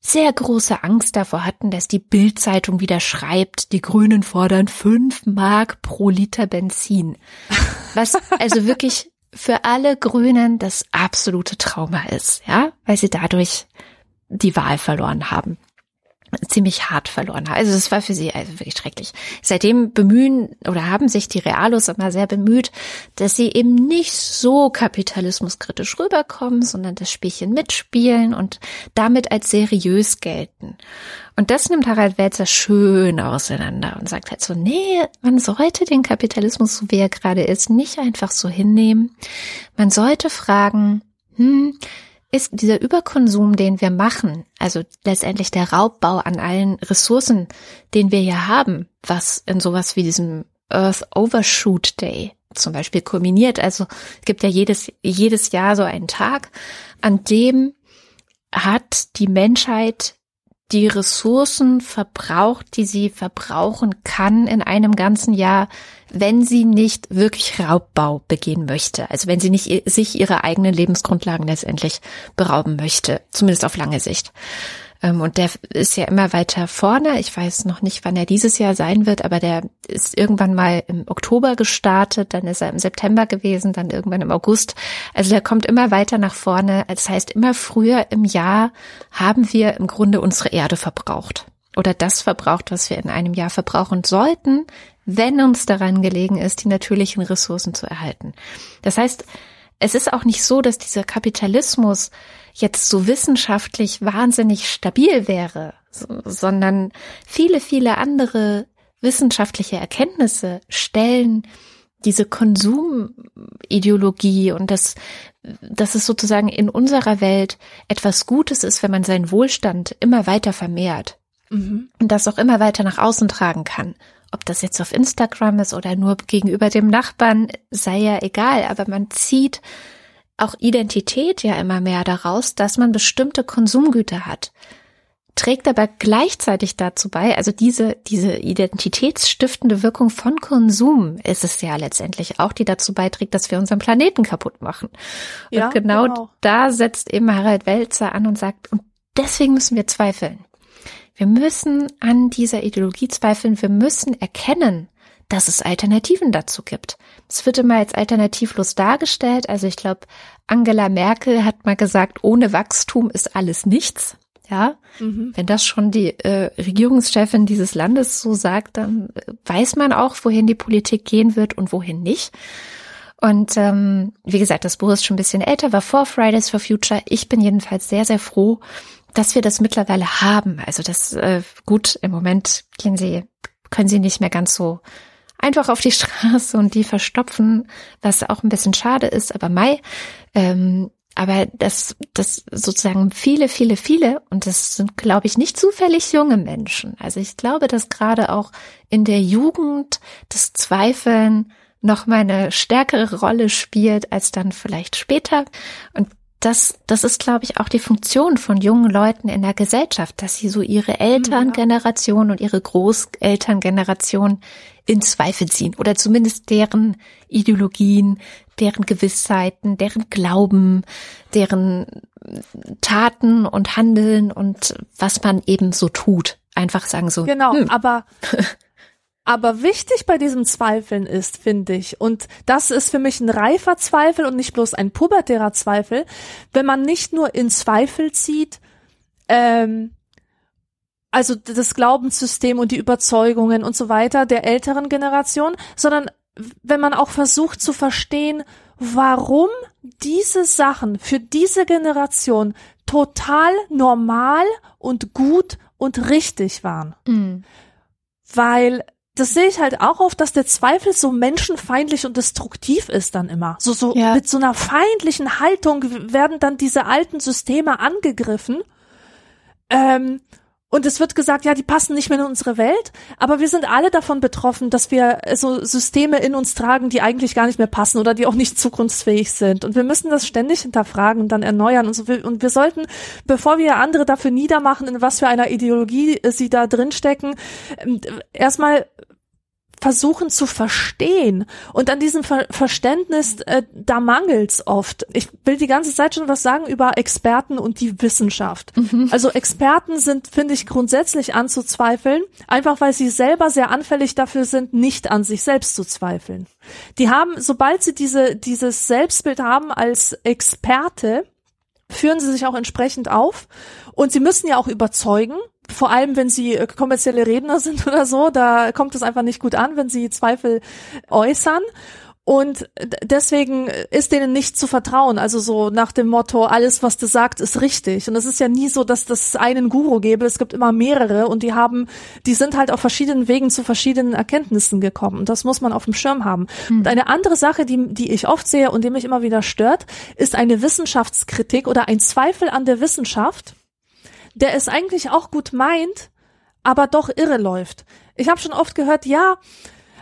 sehr große Angst davor hatten, dass die Bildzeitung wieder schreibt, die Grünen fordern fünf Mark pro Liter Benzin. Was also wirklich für alle Grünen das absolute Trauma ist, ja, weil sie dadurch die Wahl verloren haben ziemlich hart verloren hat. Also es war für sie also wirklich schrecklich. Seitdem bemühen oder haben sich die Realos immer sehr bemüht, dass sie eben nicht so kapitalismuskritisch rüberkommen, sondern das Spielchen mitspielen und damit als seriös gelten. Und das nimmt Harald Welzer schön auseinander und sagt halt so, nee, man sollte den Kapitalismus, so wie er gerade ist, nicht einfach so hinnehmen. Man sollte fragen, hm, ist dieser Überkonsum, den wir machen, also letztendlich der Raubbau an allen Ressourcen, den wir hier haben, was in sowas wie diesem Earth Overshoot Day zum Beispiel kulminiert. Also gibt ja jedes, jedes Jahr so einen Tag, an dem hat die Menschheit die Ressourcen verbraucht, die sie verbrauchen kann in einem ganzen Jahr, wenn sie nicht wirklich Raubbau begehen möchte. Also wenn sie nicht sich ihre eigenen Lebensgrundlagen letztendlich berauben möchte, zumindest auf lange Sicht. Ähm, und der ist ja immer weiter vorne. Ich weiß noch nicht, wann er dieses Jahr sein wird, aber der ist irgendwann mal im Oktober gestartet, dann ist er im September gewesen, dann irgendwann im August. Also der kommt immer weiter nach vorne. Das heißt, immer früher im Jahr haben wir im Grunde unsere Erde verbraucht. Oder das verbraucht, was wir in einem Jahr verbrauchen sollten, wenn uns daran gelegen ist, die natürlichen Ressourcen zu erhalten. Das heißt, es ist auch nicht so, dass dieser Kapitalismus jetzt so wissenschaftlich wahnsinnig stabil wäre, sondern viele, viele andere wissenschaftliche Erkenntnisse stellen diese Konsumideologie und das, dass es sozusagen in unserer Welt etwas Gutes ist, wenn man seinen Wohlstand immer weiter vermehrt mhm. und das auch immer weiter nach außen tragen kann. Ob das jetzt auf Instagram ist oder nur gegenüber dem Nachbarn, sei ja egal, aber man zieht auch Identität ja immer mehr daraus, dass man bestimmte Konsumgüter hat. Trägt aber gleichzeitig dazu bei, also diese, diese identitätsstiftende Wirkung von Konsum ist es ja letztendlich auch, die dazu beiträgt, dass wir unseren Planeten kaputt machen. Ja, und genau, genau da setzt eben Harald Welzer an und sagt, und deswegen müssen wir zweifeln. Wir müssen an dieser Ideologie zweifeln. Wir müssen erkennen, dass es Alternativen dazu gibt. Es wird immer als alternativlos dargestellt. Also ich glaube, Angela Merkel hat mal gesagt, ohne Wachstum ist alles nichts. Ja, mhm. wenn das schon die äh, Regierungschefin dieses Landes so sagt, dann weiß man auch, wohin die Politik gehen wird und wohin nicht. Und ähm, wie gesagt, das Buch ist schon ein bisschen älter, war vor Fridays for Future. Ich bin jedenfalls sehr, sehr froh, dass wir das mittlerweile haben. Also das äh, gut, im Moment gehen sie können sie nicht mehr ganz so einfach auf die [LAUGHS] Straße und die verstopfen, was auch ein bisschen schade ist, aber Mai, ähm, aber das, das sozusagen viele, viele, viele, und das sind, glaube ich, nicht zufällig junge Menschen. Also ich glaube, dass gerade auch in der Jugend das Zweifeln noch mal eine stärkere Rolle spielt als dann vielleicht später. Und das, das ist, glaube ich, auch die Funktion von jungen Leuten in der Gesellschaft, dass sie so ihre Elterngeneration und ihre Großelterngeneration in Zweifel ziehen oder zumindest deren Ideologien, deren Gewissheiten, deren Glauben, deren Taten und Handeln und was man eben so tut. Einfach sagen so. Genau, hm. aber [LAUGHS] Aber wichtig bei diesem Zweifeln ist, finde ich, und das ist für mich ein reifer Zweifel und nicht bloß ein pubertärer Zweifel, wenn man nicht nur in Zweifel zieht, ähm, also das Glaubenssystem und die Überzeugungen und so weiter der älteren Generation, sondern wenn man auch versucht zu verstehen, warum diese Sachen für diese Generation total normal und gut und richtig waren. Mhm. Weil das sehe ich halt auch oft, dass der Zweifel so menschenfeindlich und destruktiv ist dann immer. So, so ja. mit so einer feindlichen Haltung werden dann diese alten Systeme angegriffen. Ähm, und es wird gesagt, ja, die passen nicht mehr in unsere Welt, aber wir sind alle davon betroffen, dass wir so Systeme in uns tragen, die eigentlich gar nicht mehr passen oder die auch nicht zukunftsfähig sind. Und wir müssen das ständig hinterfragen und dann erneuern und so. Und wir sollten, bevor wir andere dafür niedermachen, in was für einer Ideologie sie da drinstecken, ähm, erstmal versuchen zu verstehen. Und an diesem Ver Verständnis, äh, da mangelt's oft. Ich will die ganze Zeit schon was sagen über Experten und die Wissenschaft. Mhm. Also Experten sind, finde ich, grundsätzlich anzuzweifeln, einfach weil sie selber sehr anfällig dafür sind, nicht an sich selbst zu zweifeln. Die haben, sobald sie diese, dieses Selbstbild haben als Experte, führen sie sich auch entsprechend auf und sie müssen ja auch überzeugen vor allem wenn sie äh, kommerzielle Redner [LAUGHS] sind oder so, da kommt es einfach nicht gut an, wenn sie Zweifel äußern. Und deswegen ist denen nicht zu vertrauen. Also so nach dem Motto, alles, was du sagst, ist richtig. Und es ist ja nie so, dass das einen Guru gäbe. Es gibt immer mehrere und die haben, die sind halt auf verschiedenen Wegen zu verschiedenen Erkenntnissen gekommen. Und das muss man auf dem Schirm haben. Mhm. Und eine andere Sache, die, die ich oft sehe und die mich immer wieder stört, ist eine Wissenschaftskritik oder ein Zweifel an der Wissenschaft der es eigentlich auch gut meint, aber doch irre läuft. Ich habe schon oft gehört, ja,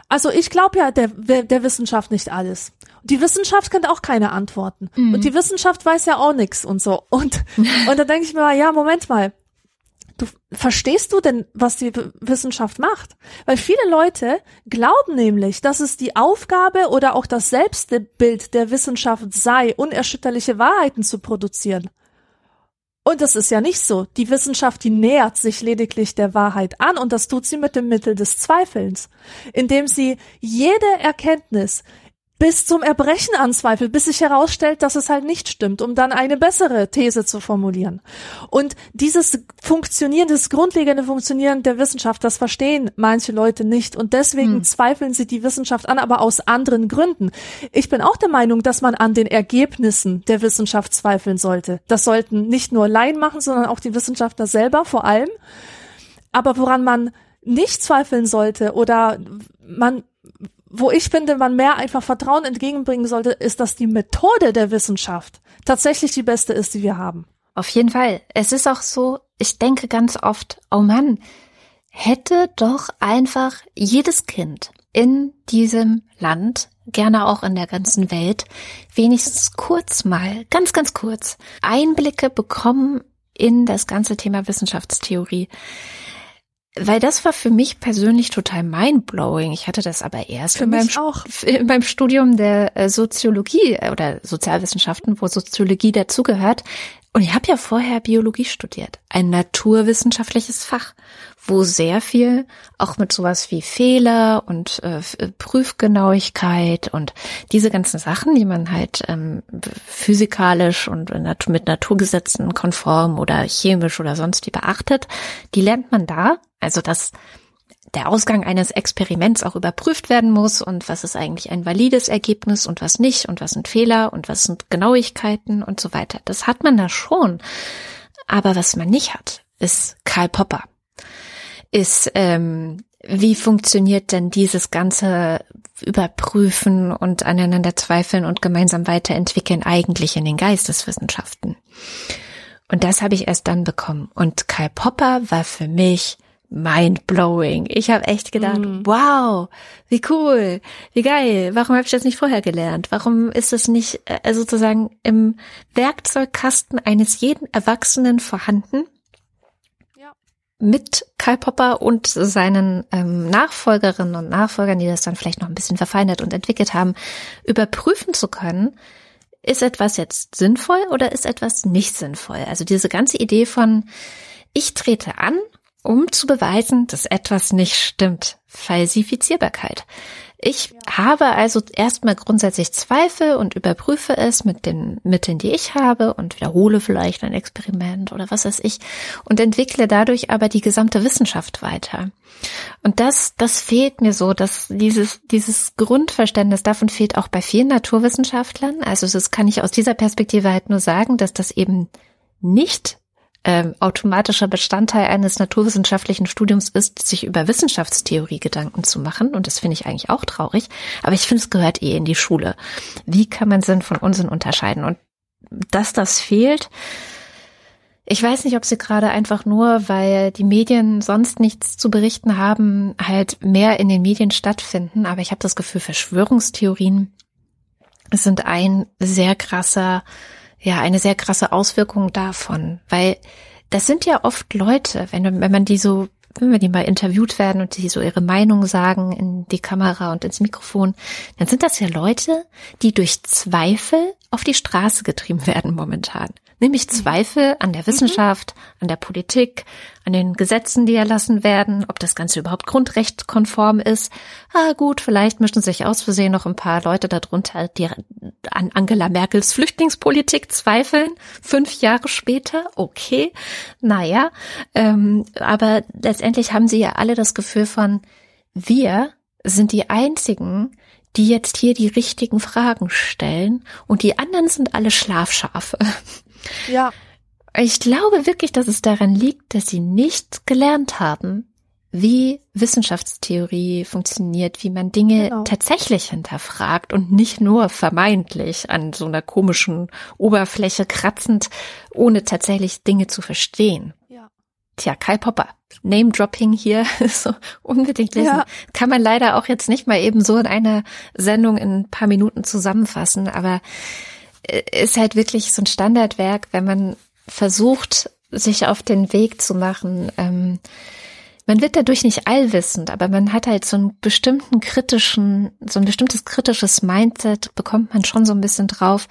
also ich glaube ja der, der Wissenschaft nicht alles. Die Wissenschaft kennt auch keine Antworten. Mhm. Und die Wissenschaft weiß ja auch nix und so. Und, [LAUGHS] und da denke ich mir mal, ja, Moment mal. Du verstehst du denn, was die Wissenschaft macht? Weil viele Leute glauben nämlich, dass es die Aufgabe oder auch das Selbstbild der Wissenschaft sei, unerschütterliche Wahrheiten zu produzieren. Und das ist ja nicht so. Die Wissenschaft, die nähert sich lediglich der Wahrheit an und das tut sie mit dem Mittel des Zweifelns, indem sie jede Erkenntnis bis zum Erbrechen anzweifelt, bis sich herausstellt, dass es halt nicht stimmt, um dann eine bessere These zu formulieren. Und dieses Funktionieren, das grundlegende Funktionieren der Wissenschaft, das verstehen manche Leute nicht und deswegen hm. zweifeln sie die Wissenschaft an, aber aus anderen Gründen. Ich bin auch der Meinung, dass man an den Ergebnissen der Wissenschaft zweifeln sollte. Das sollten nicht nur Laien machen, sondern auch die Wissenschaftler selber vor allem. Aber woran man nicht zweifeln sollte oder man wo ich finde, man mehr einfach Vertrauen entgegenbringen sollte, ist, dass die Methode der Wissenschaft tatsächlich die beste ist, die wir haben. Auf jeden Fall. Es ist auch so, ich denke ganz oft, oh Mann, hätte doch einfach jedes Kind in diesem Land, gerne auch in der ganzen Welt, wenigstens kurz mal, ganz, ganz kurz, Einblicke bekommen in das ganze Thema Wissenschaftstheorie. Weil das war für mich persönlich total mindblowing. Ich hatte das aber erst in meinem, [LAUGHS] in meinem, Studium der äh, Soziologie äh, oder Sozialwissenschaften, wo Soziologie dazugehört. Und ich habe ja vorher Biologie studiert, ein naturwissenschaftliches Fach, wo sehr viel auch mit sowas wie Fehler und äh, äh Prüfgenauigkeit und diese ganzen Sachen, die man halt ähm, physikalisch und mit Naturgesetzen konform oder chemisch oder sonst wie beachtet, die lernt man da also, dass der Ausgang eines Experiments auch überprüft werden muss und was ist eigentlich ein valides Ergebnis und was nicht und was sind Fehler und was sind Genauigkeiten und so weiter. Das hat man da schon. Aber was man nicht hat, ist Karl Popper. Ist ähm, wie funktioniert denn dieses ganze Überprüfen und aneinander zweifeln und gemeinsam weiterentwickeln eigentlich in den Geisteswissenschaften? Und das habe ich erst dann bekommen. Und Karl Popper war für mich mind-blowing. Ich habe echt gedacht, mm. wow, wie cool, wie geil. Warum habe ich das nicht vorher gelernt? Warum ist es nicht äh, sozusagen im Werkzeugkasten eines jeden Erwachsenen vorhanden? Mit Karl Popper und seinen ähm, Nachfolgerinnen und Nachfolgern, die das dann vielleicht noch ein bisschen verfeinert und entwickelt haben, überprüfen zu können, ist etwas jetzt sinnvoll oder ist etwas nicht sinnvoll? Also diese ganze Idee von, ich trete an um zu beweisen, dass etwas nicht stimmt. Falsifizierbarkeit. Ich habe also erstmal grundsätzlich Zweifel und überprüfe es mit den Mitteln, die ich habe und wiederhole vielleicht ein Experiment oder was weiß ich und entwickle dadurch aber die gesamte Wissenschaft weiter. Und das, das fehlt mir so, dass dieses, dieses Grundverständnis davon fehlt auch bei vielen Naturwissenschaftlern. Also das kann ich aus dieser Perspektive halt nur sagen, dass das eben nicht ähm, automatischer Bestandteil eines naturwissenschaftlichen Studiums ist, sich über Wissenschaftstheorie Gedanken zu machen. Und das finde ich eigentlich auch traurig. Aber ich finde, es gehört eh in die Schule. Wie kann man Sinn von Unsinn unterscheiden? Und dass das fehlt, ich weiß nicht, ob sie gerade einfach nur, weil die Medien sonst nichts zu berichten haben, halt mehr in den Medien stattfinden. Aber ich habe das Gefühl, Verschwörungstheorien sind ein sehr krasser ja eine sehr krasse Auswirkung davon, weil das sind ja oft Leute, wenn, wenn man die so, wenn wir die mal interviewt werden und die so ihre Meinung sagen in die Kamera und ins Mikrofon, dann sind das ja Leute, die durch Zweifel auf die Straße getrieben [LAUGHS] werden momentan nämlich. Zweifel an der mhm. Wissenschaft, an der Politik, an den Gesetzen, die erlassen werden, ob das Ganze überhaupt grundrechtkonform ist. Ah gut, vielleicht mischen sich aus Versehen noch ein paar Leute darunter, die an Angela Merkels Flüchtlingspolitik zweifeln. Fünf Jahre später, okay, naja, ähm, aber letztendlich haben sie ja alle das Gefühl von, wir sind die einzigen, die jetzt hier die richtigen Fragen stellen und die anderen sind alle Schlafschafe. Ja. Ich glaube wirklich, dass es daran liegt, dass sie nicht gelernt haben, wie Wissenschaftstheorie funktioniert, wie man Dinge genau. tatsächlich hinterfragt und nicht nur vermeintlich an so einer komischen Oberfläche kratzend, ohne tatsächlich Dinge zu verstehen. Ja. Tja, Kai Popper. Name-Dropping hier, [LAUGHS] so unbedingt lesen. Ja. Kann man leider auch jetzt nicht mal eben so in einer Sendung in ein paar Minuten zusammenfassen, aber ist halt wirklich so ein Standardwerk, wenn man versucht, sich auf den Weg zu machen. Ähm, man wird dadurch nicht allwissend, aber man hat halt so einen bestimmten kritischen, so ein bestimmtes kritisches Mindset, bekommt man schon so ein bisschen drauf,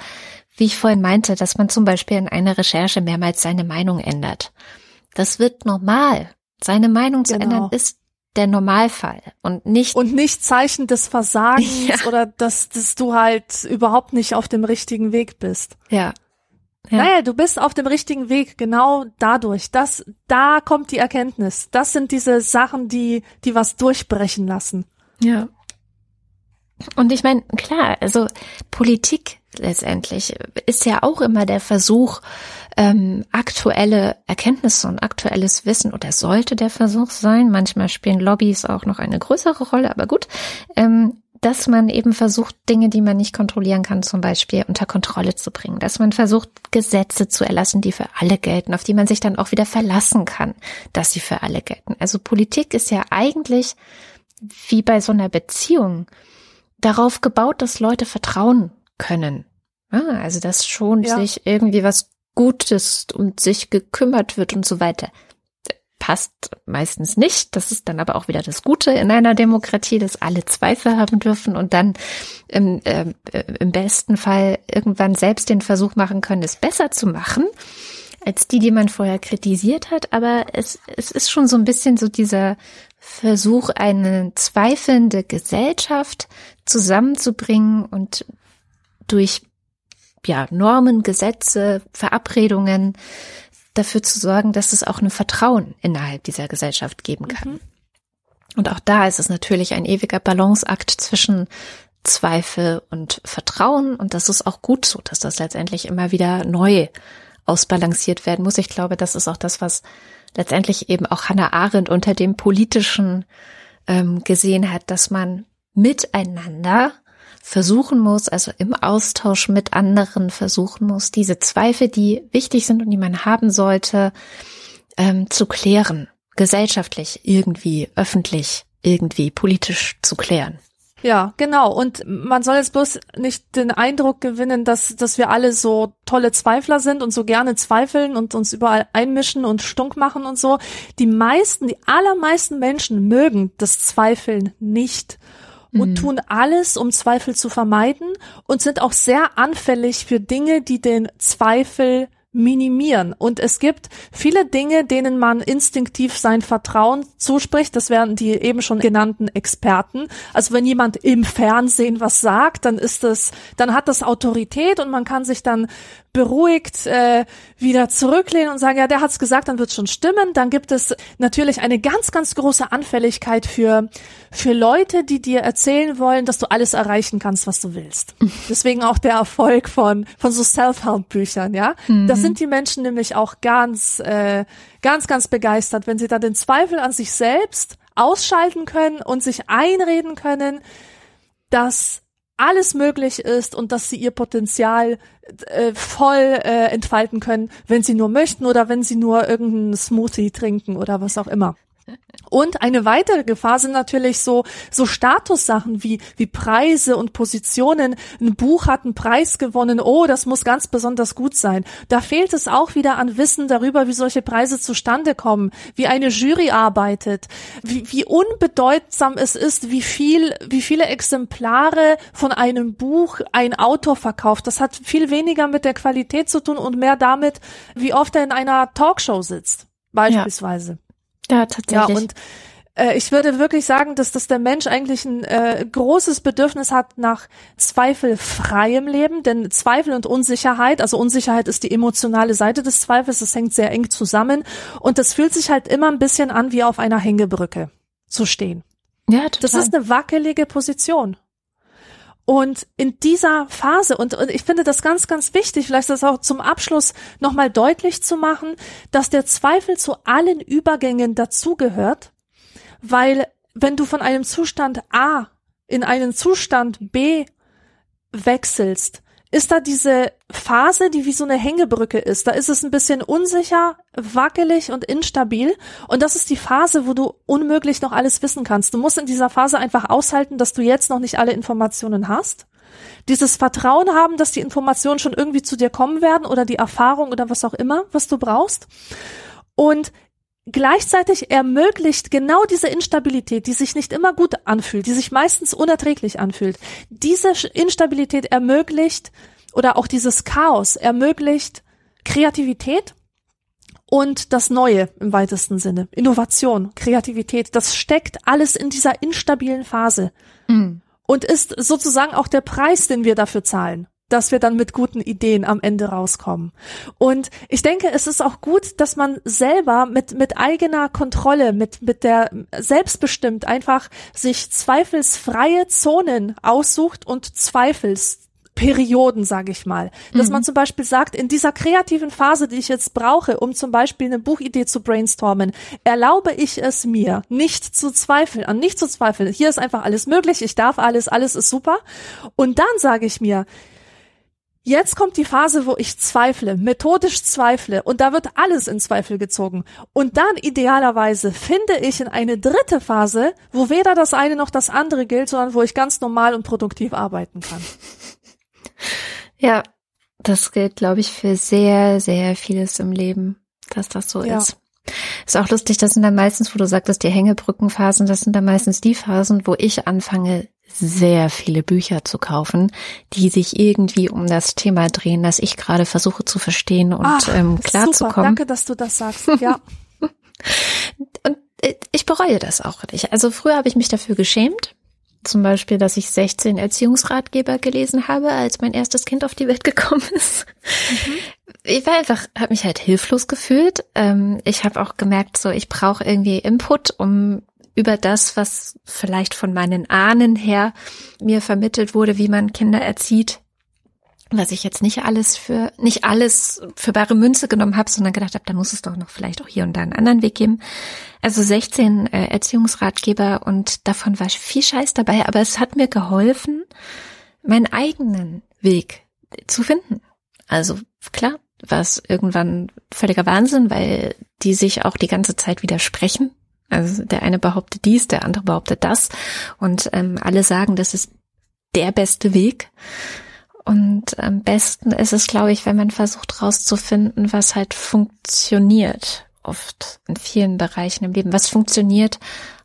wie ich vorhin meinte, dass man zum Beispiel in einer Recherche mehrmals seine Meinung ändert. Das wird normal. Seine Meinung zu genau. ändern ist der Normalfall und nicht und nicht Zeichen des Versagens [LAUGHS] ja. oder dass, dass du halt überhaupt nicht auf dem richtigen Weg bist. Ja. ja. Naja, du bist auf dem richtigen Weg genau dadurch. Das, da kommt die Erkenntnis. Das sind diese Sachen, die, die was durchbrechen lassen. Ja. Und ich meine, klar, also Politik letztendlich ist ja auch immer der Versuch, ähm, aktuelle Erkenntnisse und aktuelles Wissen oder sollte der Versuch sein, manchmal spielen Lobbys auch noch eine größere Rolle, aber gut, ähm, dass man eben versucht, Dinge, die man nicht kontrollieren kann, zum Beispiel unter Kontrolle zu bringen, dass man versucht, Gesetze zu erlassen, die für alle gelten, auf die man sich dann auch wieder verlassen kann, dass sie für alle gelten. Also Politik ist ja eigentlich wie bei so einer Beziehung darauf gebaut, dass Leute vertrauen können. Ja, also dass schon ja. sich irgendwie was Gutes und sich gekümmert wird und so weiter. Passt meistens nicht. Das ist dann aber auch wieder das Gute in einer Demokratie, dass alle Zweifel haben dürfen und dann im, äh, im besten Fall irgendwann selbst den Versuch machen können, es besser zu machen als die, die man vorher kritisiert hat. Aber es, es ist schon so ein bisschen so dieser Versuch, eine zweifelnde Gesellschaft zusammenzubringen und durch ja, Normen, Gesetze, Verabredungen dafür zu sorgen, dass es auch ein Vertrauen innerhalb dieser Gesellschaft geben kann. Mhm. Und auch da ist es natürlich ein ewiger Balanceakt zwischen Zweifel und Vertrauen. Und das ist auch gut so, dass das letztendlich immer wieder neu ausbalanciert werden muss. Ich glaube, das ist auch das, was letztendlich eben auch Hannah Arendt unter dem politischen ähm, gesehen hat, dass man miteinander versuchen muss, also im Austausch mit anderen versuchen muss, diese Zweifel, die wichtig sind und die man haben sollte, ähm, zu klären, gesellschaftlich irgendwie, öffentlich, irgendwie politisch zu klären. Ja, genau. Und man soll jetzt bloß nicht den Eindruck gewinnen, dass, dass wir alle so tolle Zweifler sind und so gerne zweifeln und uns überall einmischen und stunk machen und so. Die meisten, die allermeisten Menschen mögen das Zweifeln nicht und mhm. tun alles, um Zweifel zu vermeiden und sind auch sehr anfällig für Dinge, die den Zweifel minimieren. Und es gibt viele Dinge, denen man instinktiv sein Vertrauen zuspricht. Das wären die eben schon genannten Experten. Also wenn jemand im Fernsehen was sagt, dann ist es, dann hat das Autorität und man kann sich dann beruhigt äh, wieder zurücklehnen und sagen, ja, der hat's gesagt, dann wird's schon stimmen. Dann gibt es natürlich eine ganz, ganz große Anfälligkeit für für Leute, die dir erzählen wollen, dass du alles erreichen kannst, was du willst. Deswegen auch der Erfolg von von so Self-Help-Büchern, ja. Mhm. Das sind die Menschen nämlich auch ganz, äh, ganz, ganz begeistert, wenn sie dann den Zweifel an sich selbst ausschalten können und sich einreden können, dass alles möglich ist und dass sie ihr Potenzial äh, voll äh, entfalten können, wenn sie nur möchten oder wenn sie nur irgendeinen Smoothie trinken oder was auch immer. Und eine weitere Gefahr sind natürlich so, so Statussachen wie, wie Preise und Positionen. Ein Buch hat einen Preis gewonnen. Oh, das muss ganz besonders gut sein. Da fehlt es auch wieder an Wissen darüber, wie solche Preise zustande kommen, wie eine Jury arbeitet, wie, wie unbedeutsam es ist, wie viel, wie viele Exemplare von einem Buch ein Autor verkauft. Das hat viel weniger mit der Qualität zu tun und mehr damit, wie oft er in einer Talkshow sitzt. Beispielsweise. Ja. Ja, tatsächlich. Ja, und äh, ich würde wirklich sagen, dass, dass der Mensch eigentlich ein äh, großes Bedürfnis hat nach zweifelfreiem Leben, denn Zweifel und Unsicherheit, also Unsicherheit ist die emotionale Seite des Zweifels, das hängt sehr eng zusammen und das fühlt sich halt immer ein bisschen an, wie auf einer Hängebrücke zu stehen. Ja, total. Das ist eine wackelige Position. Und in dieser Phase, und, und ich finde das ganz, ganz wichtig, vielleicht das auch zum Abschluss nochmal deutlich zu machen, dass der Zweifel zu allen Übergängen dazugehört, weil wenn du von einem Zustand A in einen Zustand B wechselst, ist da diese Phase, die wie so eine Hängebrücke ist. Da ist es ein bisschen unsicher, wackelig und instabil. Und das ist die Phase, wo du unmöglich noch alles wissen kannst. Du musst in dieser Phase einfach aushalten, dass du jetzt noch nicht alle Informationen hast. Dieses Vertrauen haben, dass die Informationen schon irgendwie zu dir kommen werden oder die Erfahrung oder was auch immer, was du brauchst. Und gleichzeitig ermöglicht genau diese Instabilität, die sich nicht immer gut anfühlt, die sich meistens unerträglich anfühlt. Diese Instabilität ermöglicht oder auch dieses Chaos ermöglicht Kreativität und das Neue im weitesten Sinne. Innovation, Kreativität, das steckt alles in dieser instabilen Phase mhm. und ist sozusagen auch der Preis, den wir dafür zahlen dass wir dann mit guten Ideen am Ende rauskommen. Und ich denke, es ist auch gut, dass man selber mit, mit eigener Kontrolle, mit, mit der selbstbestimmt einfach sich zweifelsfreie Zonen aussucht und Zweifels Perioden, sage ich mal. Dass mhm. man zum Beispiel sagt, in dieser kreativen Phase, die ich jetzt brauche, um zum Beispiel eine Buchidee zu brainstormen, erlaube ich es mir, nicht zu zweifeln, an nicht zu zweifeln. Hier ist einfach alles möglich, ich darf alles, alles ist super. Und dann sage ich mir, Jetzt kommt die Phase, wo ich zweifle, methodisch zweifle und da wird alles in Zweifel gezogen. Und dann idealerweise finde ich in eine dritte Phase, wo weder das eine noch das andere gilt, sondern wo ich ganz normal und produktiv arbeiten kann. [LAUGHS] Ja, das gilt, glaube ich, für sehr, sehr vieles im Leben, dass das so ja. ist. Ist auch lustig, das sind dann meistens, wo du sagtest, die Hängebrückenphasen, das sind dann meistens die Phasen, wo ich anfange, sehr viele Bücher zu kaufen, die sich irgendwie um das Thema drehen, das ich gerade versuche zu verstehen und Ach, ähm, klarzukommen. Danke, dass du das sagst. Ja. [LAUGHS] und äh, ich bereue das auch nicht. Also früher habe ich mich dafür geschämt. Zum Beispiel, dass ich 16 Erziehungsratgeber gelesen habe, als mein erstes Kind auf die Welt gekommen [LAUGHS] ist. Mhm. Ich war einfach, habe mich halt hilflos gefühlt. Ähm, ich habe auch gemerkt, so ich brauche irgendwie Input, um über das, was vielleicht von meinen Ahnen her mir vermittelt wurde, wie man Kinder erzieht, was ich jetzt nicht alles für nicht alles für bare Münze genommen habe, sondern gedacht habe, da muss es doch noch vielleicht auch hier und da einen anderen Weg geben. Also 16 äh, Erziehungsratgeber und davon war viel Scheiß dabei, aber es hat mir geholfen, meinen eigenen Weg zu finden. Also klar, war es irgendwann völliger Wahnsinn, weil die sich auch die ganze Zeit widersprechen. Also der eine behauptet dies, der andere behauptet das und ähm, alle sagen, das ist der beste Weg. Und am besten ist es, glaube ich, wenn man versucht herauszufinden, was halt funktioniert, oft in vielen Bereichen im Leben. Was funktioniert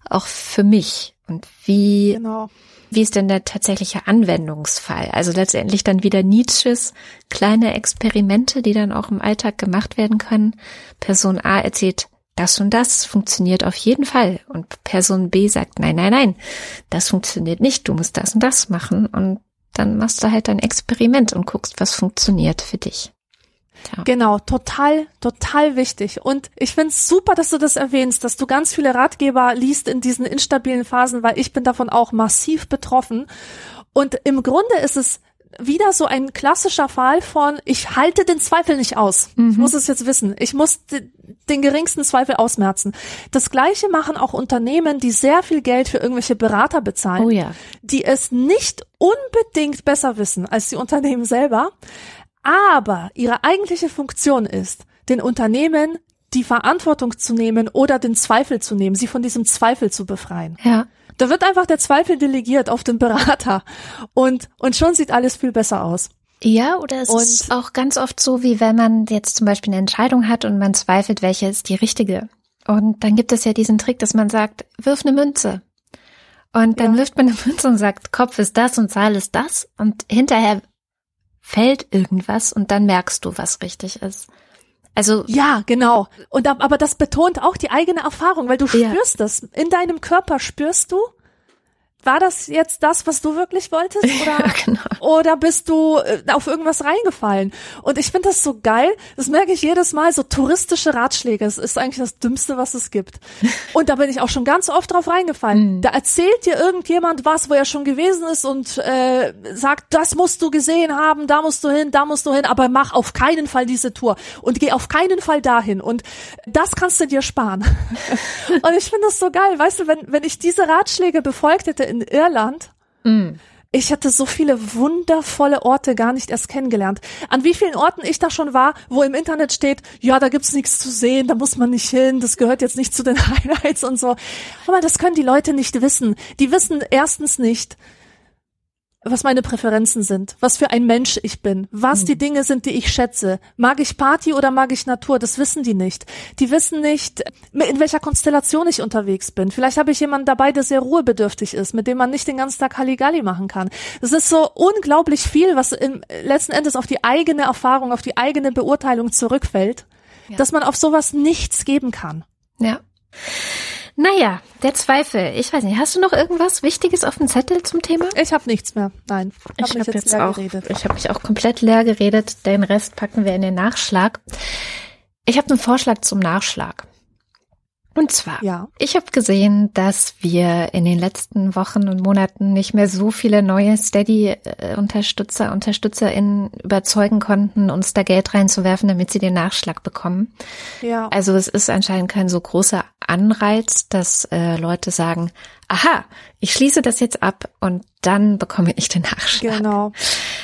auch für mich und wie, genau. wie ist denn der tatsächliche Anwendungsfall? Also letztendlich dann wieder Nietzsches kleine Experimente, die dann auch im Alltag gemacht werden können. Person A erzählt, das und das funktioniert auf jeden Fall. Und Person B sagt, nein, nein, nein, das funktioniert nicht, du musst das und das machen. Und dann machst du halt ein Experiment und guckst, was funktioniert für dich. Ja. Genau, total, total wichtig. Und ich find's super, dass du das erwähnst, dass du ganz viele Ratgeber liest in diesen instabilen Phasen, weil ich bin davon auch massiv betroffen. Und im Grunde ist es wieder so ein klassischer Fall von, ich halte den Zweifel nicht aus. Mhm. Ich muss es jetzt wissen. Ich muss den geringsten Zweifel ausmerzen. Das gleiche machen auch Unternehmen, die sehr viel Geld für irgendwelche Berater bezahlen, oh ja. die es nicht unbedingt besser wissen als die Unternehmen selber, aber ihre eigentliche Funktion ist, den Unternehmen die Verantwortung zu nehmen oder den Zweifel zu nehmen, sie von diesem Zweifel zu befreien. Ja. Da wird einfach der Zweifel delegiert auf den Berater und, und schon sieht alles viel besser aus. Ja, oder es und ist auch ganz oft so, wie wenn man jetzt zum Beispiel eine Entscheidung hat und man zweifelt, welche ist die richtige. Und dann gibt es ja diesen Trick, dass man sagt, wirf eine Münze. Und dann ja. wirft man eine Münze und sagt, Kopf ist das und Zahl ist das. Und hinterher fällt irgendwas und dann merkst du, was richtig ist. Also ja, genau. Und aber das betont auch die eigene Erfahrung, weil du spürst ja. das in deinem Körper spürst du, war das jetzt das, was du wirklich wolltest? [LAUGHS] Oder, ja, genau. oder bist du äh, auf irgendwas reingefallen? Und ich finde das so geil, das merke ich jedes Mal, so touristische Ratschläge, das ist eigentlich das Dümmste, was es gibt. [LAUGHS] Und da bin ich auch schon ganz oft drauf reingefallen. Mhm. Da erzählt dir irgendjemand was, wo er schon gewesen ist und äh, sagt, das musst du gesehen haben, da musst du hin, da musst du hin, aber mach auf keinen Fall diese Tour und geh auf keinen Fall dahin. Und das kannst du dir sparen. [LAUGHS] und ich finde das so geil, weißt du, wenn, wenn ich diese Ratschläge befolgt hätte in Irland. Mm. Ich hatte so viele wundervolle Orte gar nicht erst kennengelernt. An wie vielen Orten ich da schon war, wo im Internet steht, ja, da gibt's nichts zu sehen, da muss man nicht hin, das gehört jetzt nicht zu den [LAUGHS] Highlights und so. Aber das können die Leute nicht wissen. Die wissen erstens nicht, was meine Präferenzen sind, was für ein Mensch ich bin, was hm. die Dinge sind, die ich schätze. Mag ich Party oder mag ich Natur? Das wissen die nicht. Die wissen nicht, in welcher Konstellation ich unterwegs bin. Vielleicht habe ich jemanden dabei, der sehr ruhebedürftig ist, mit dem man nicht den ganzen Tag Halligalli machen kann. Das ist so unglaublich viel, was im, letzten Endes auf die eigene Erfahrung, auf die eigene Beurteilung zurückfällt, ja. dass man auf sowas nichts geben kann. Ja. Naja, der Zweifel. Ich weiß nicht, hast du noch irgendwas Wichtiges auf dem Zettel zum Thema? Ich habe nichts mehr. Nein. Hab ich habe jetzt, auch. Geredet. Ich habe mich auch komplett leer geredet. Den Rest packen wir in den Nachschlag. Ich habe einen Vorschlag zum Nachschlag. Und zwar, ja. ich habe gesehen, dass wir in den letzten Wochen und Monaten nicht mehr so viele neue Steady-Unterstützer, UnterstützerInnen überzeugen konnten, uns da Geld reinzuwerfen, damit sie den Nachschlag bekommen. Ja. Also es ist anscheinend kein so großer Anreiz, dass äh, Leute sagen, aha, ich schließe das jetzt ab und dann bekomme ich den Nachschlag. Genau.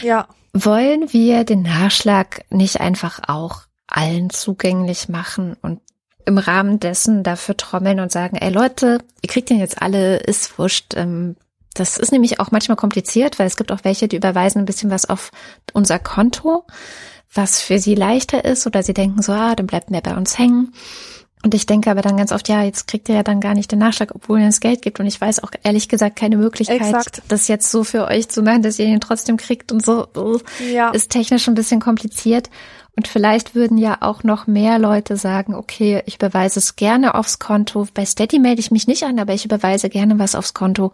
Ja. Wollen wir den Nachschlag nicht einfach auch allen zugänglich machen und im Rahmen dessen dafür trommeln und sagen, ey Leute, ihr kriegt den jetzt alle, ist wurscht. Ähm, das ist nämlich auch manchmal kompliziert, weil es gibt auch welche, die überweisen ein bisschen was auf unser Konto, was für sie leichter ist oder sie denken so, ah, dann bleibt mehr bei uns hängen. Und ich denke aber dann ganz oft, ja, jetzt kriegt ihr ja dann gar nicht den Nachschlag, obwohl ihr das Geld gibt. Und ich weiß auch ehrlich gesagt keine Möglichkeit, Exakt. das jetzt so für euch zu machen, dass ihr ihn trotzdem kriegt und so. Ja. Ist technisch ein bisschen kompliziert. Und vielleicht würden ja auch noch mehr Leute sagen, okay, ich beweise es gerne aufs Konto. Bei Steady melde ich mich nicht an, aber ich überweise gerne was aufs Konto.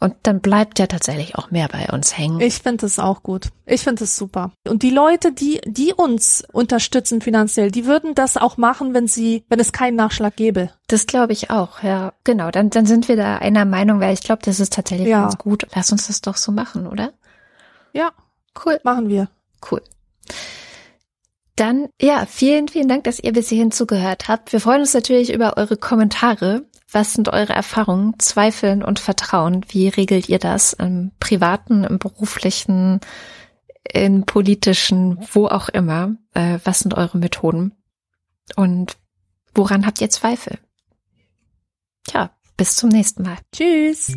Und dann bleibt ja tatsächlich auch mehr bei uns hängen. Ich finde es auch gut. Ich finde es super. Und die Leute, die, die uns unterstützen finanziell, die würden das auch machen, wenn sie, wenn es keinen Nachschlag gäbe. Das glaube ich auch, ja. Genau. Dann, dann sind wir da einer Meinung, weil ich glaube, das ist tatsächlich ja. ganz gut. Lass uns das doch so machen, oder? Ja. Cool. Machen wir. Cool. Dann, ja, vielen, vielen Dank, dass ihr bis hierhin zugehört habt. Wir freuen uns natürlich über eure Kommentare. Was sind eure Erfahrungen, Zweifeln und Vertrauen? Wie regelt ihr das im privaten, im beruflichen, in politischen, wo auch immer? Äh, was sind eure Methoden? Und woran habt ihr Zweifel? Tja, bis zum nächsten Mal. Tschüss.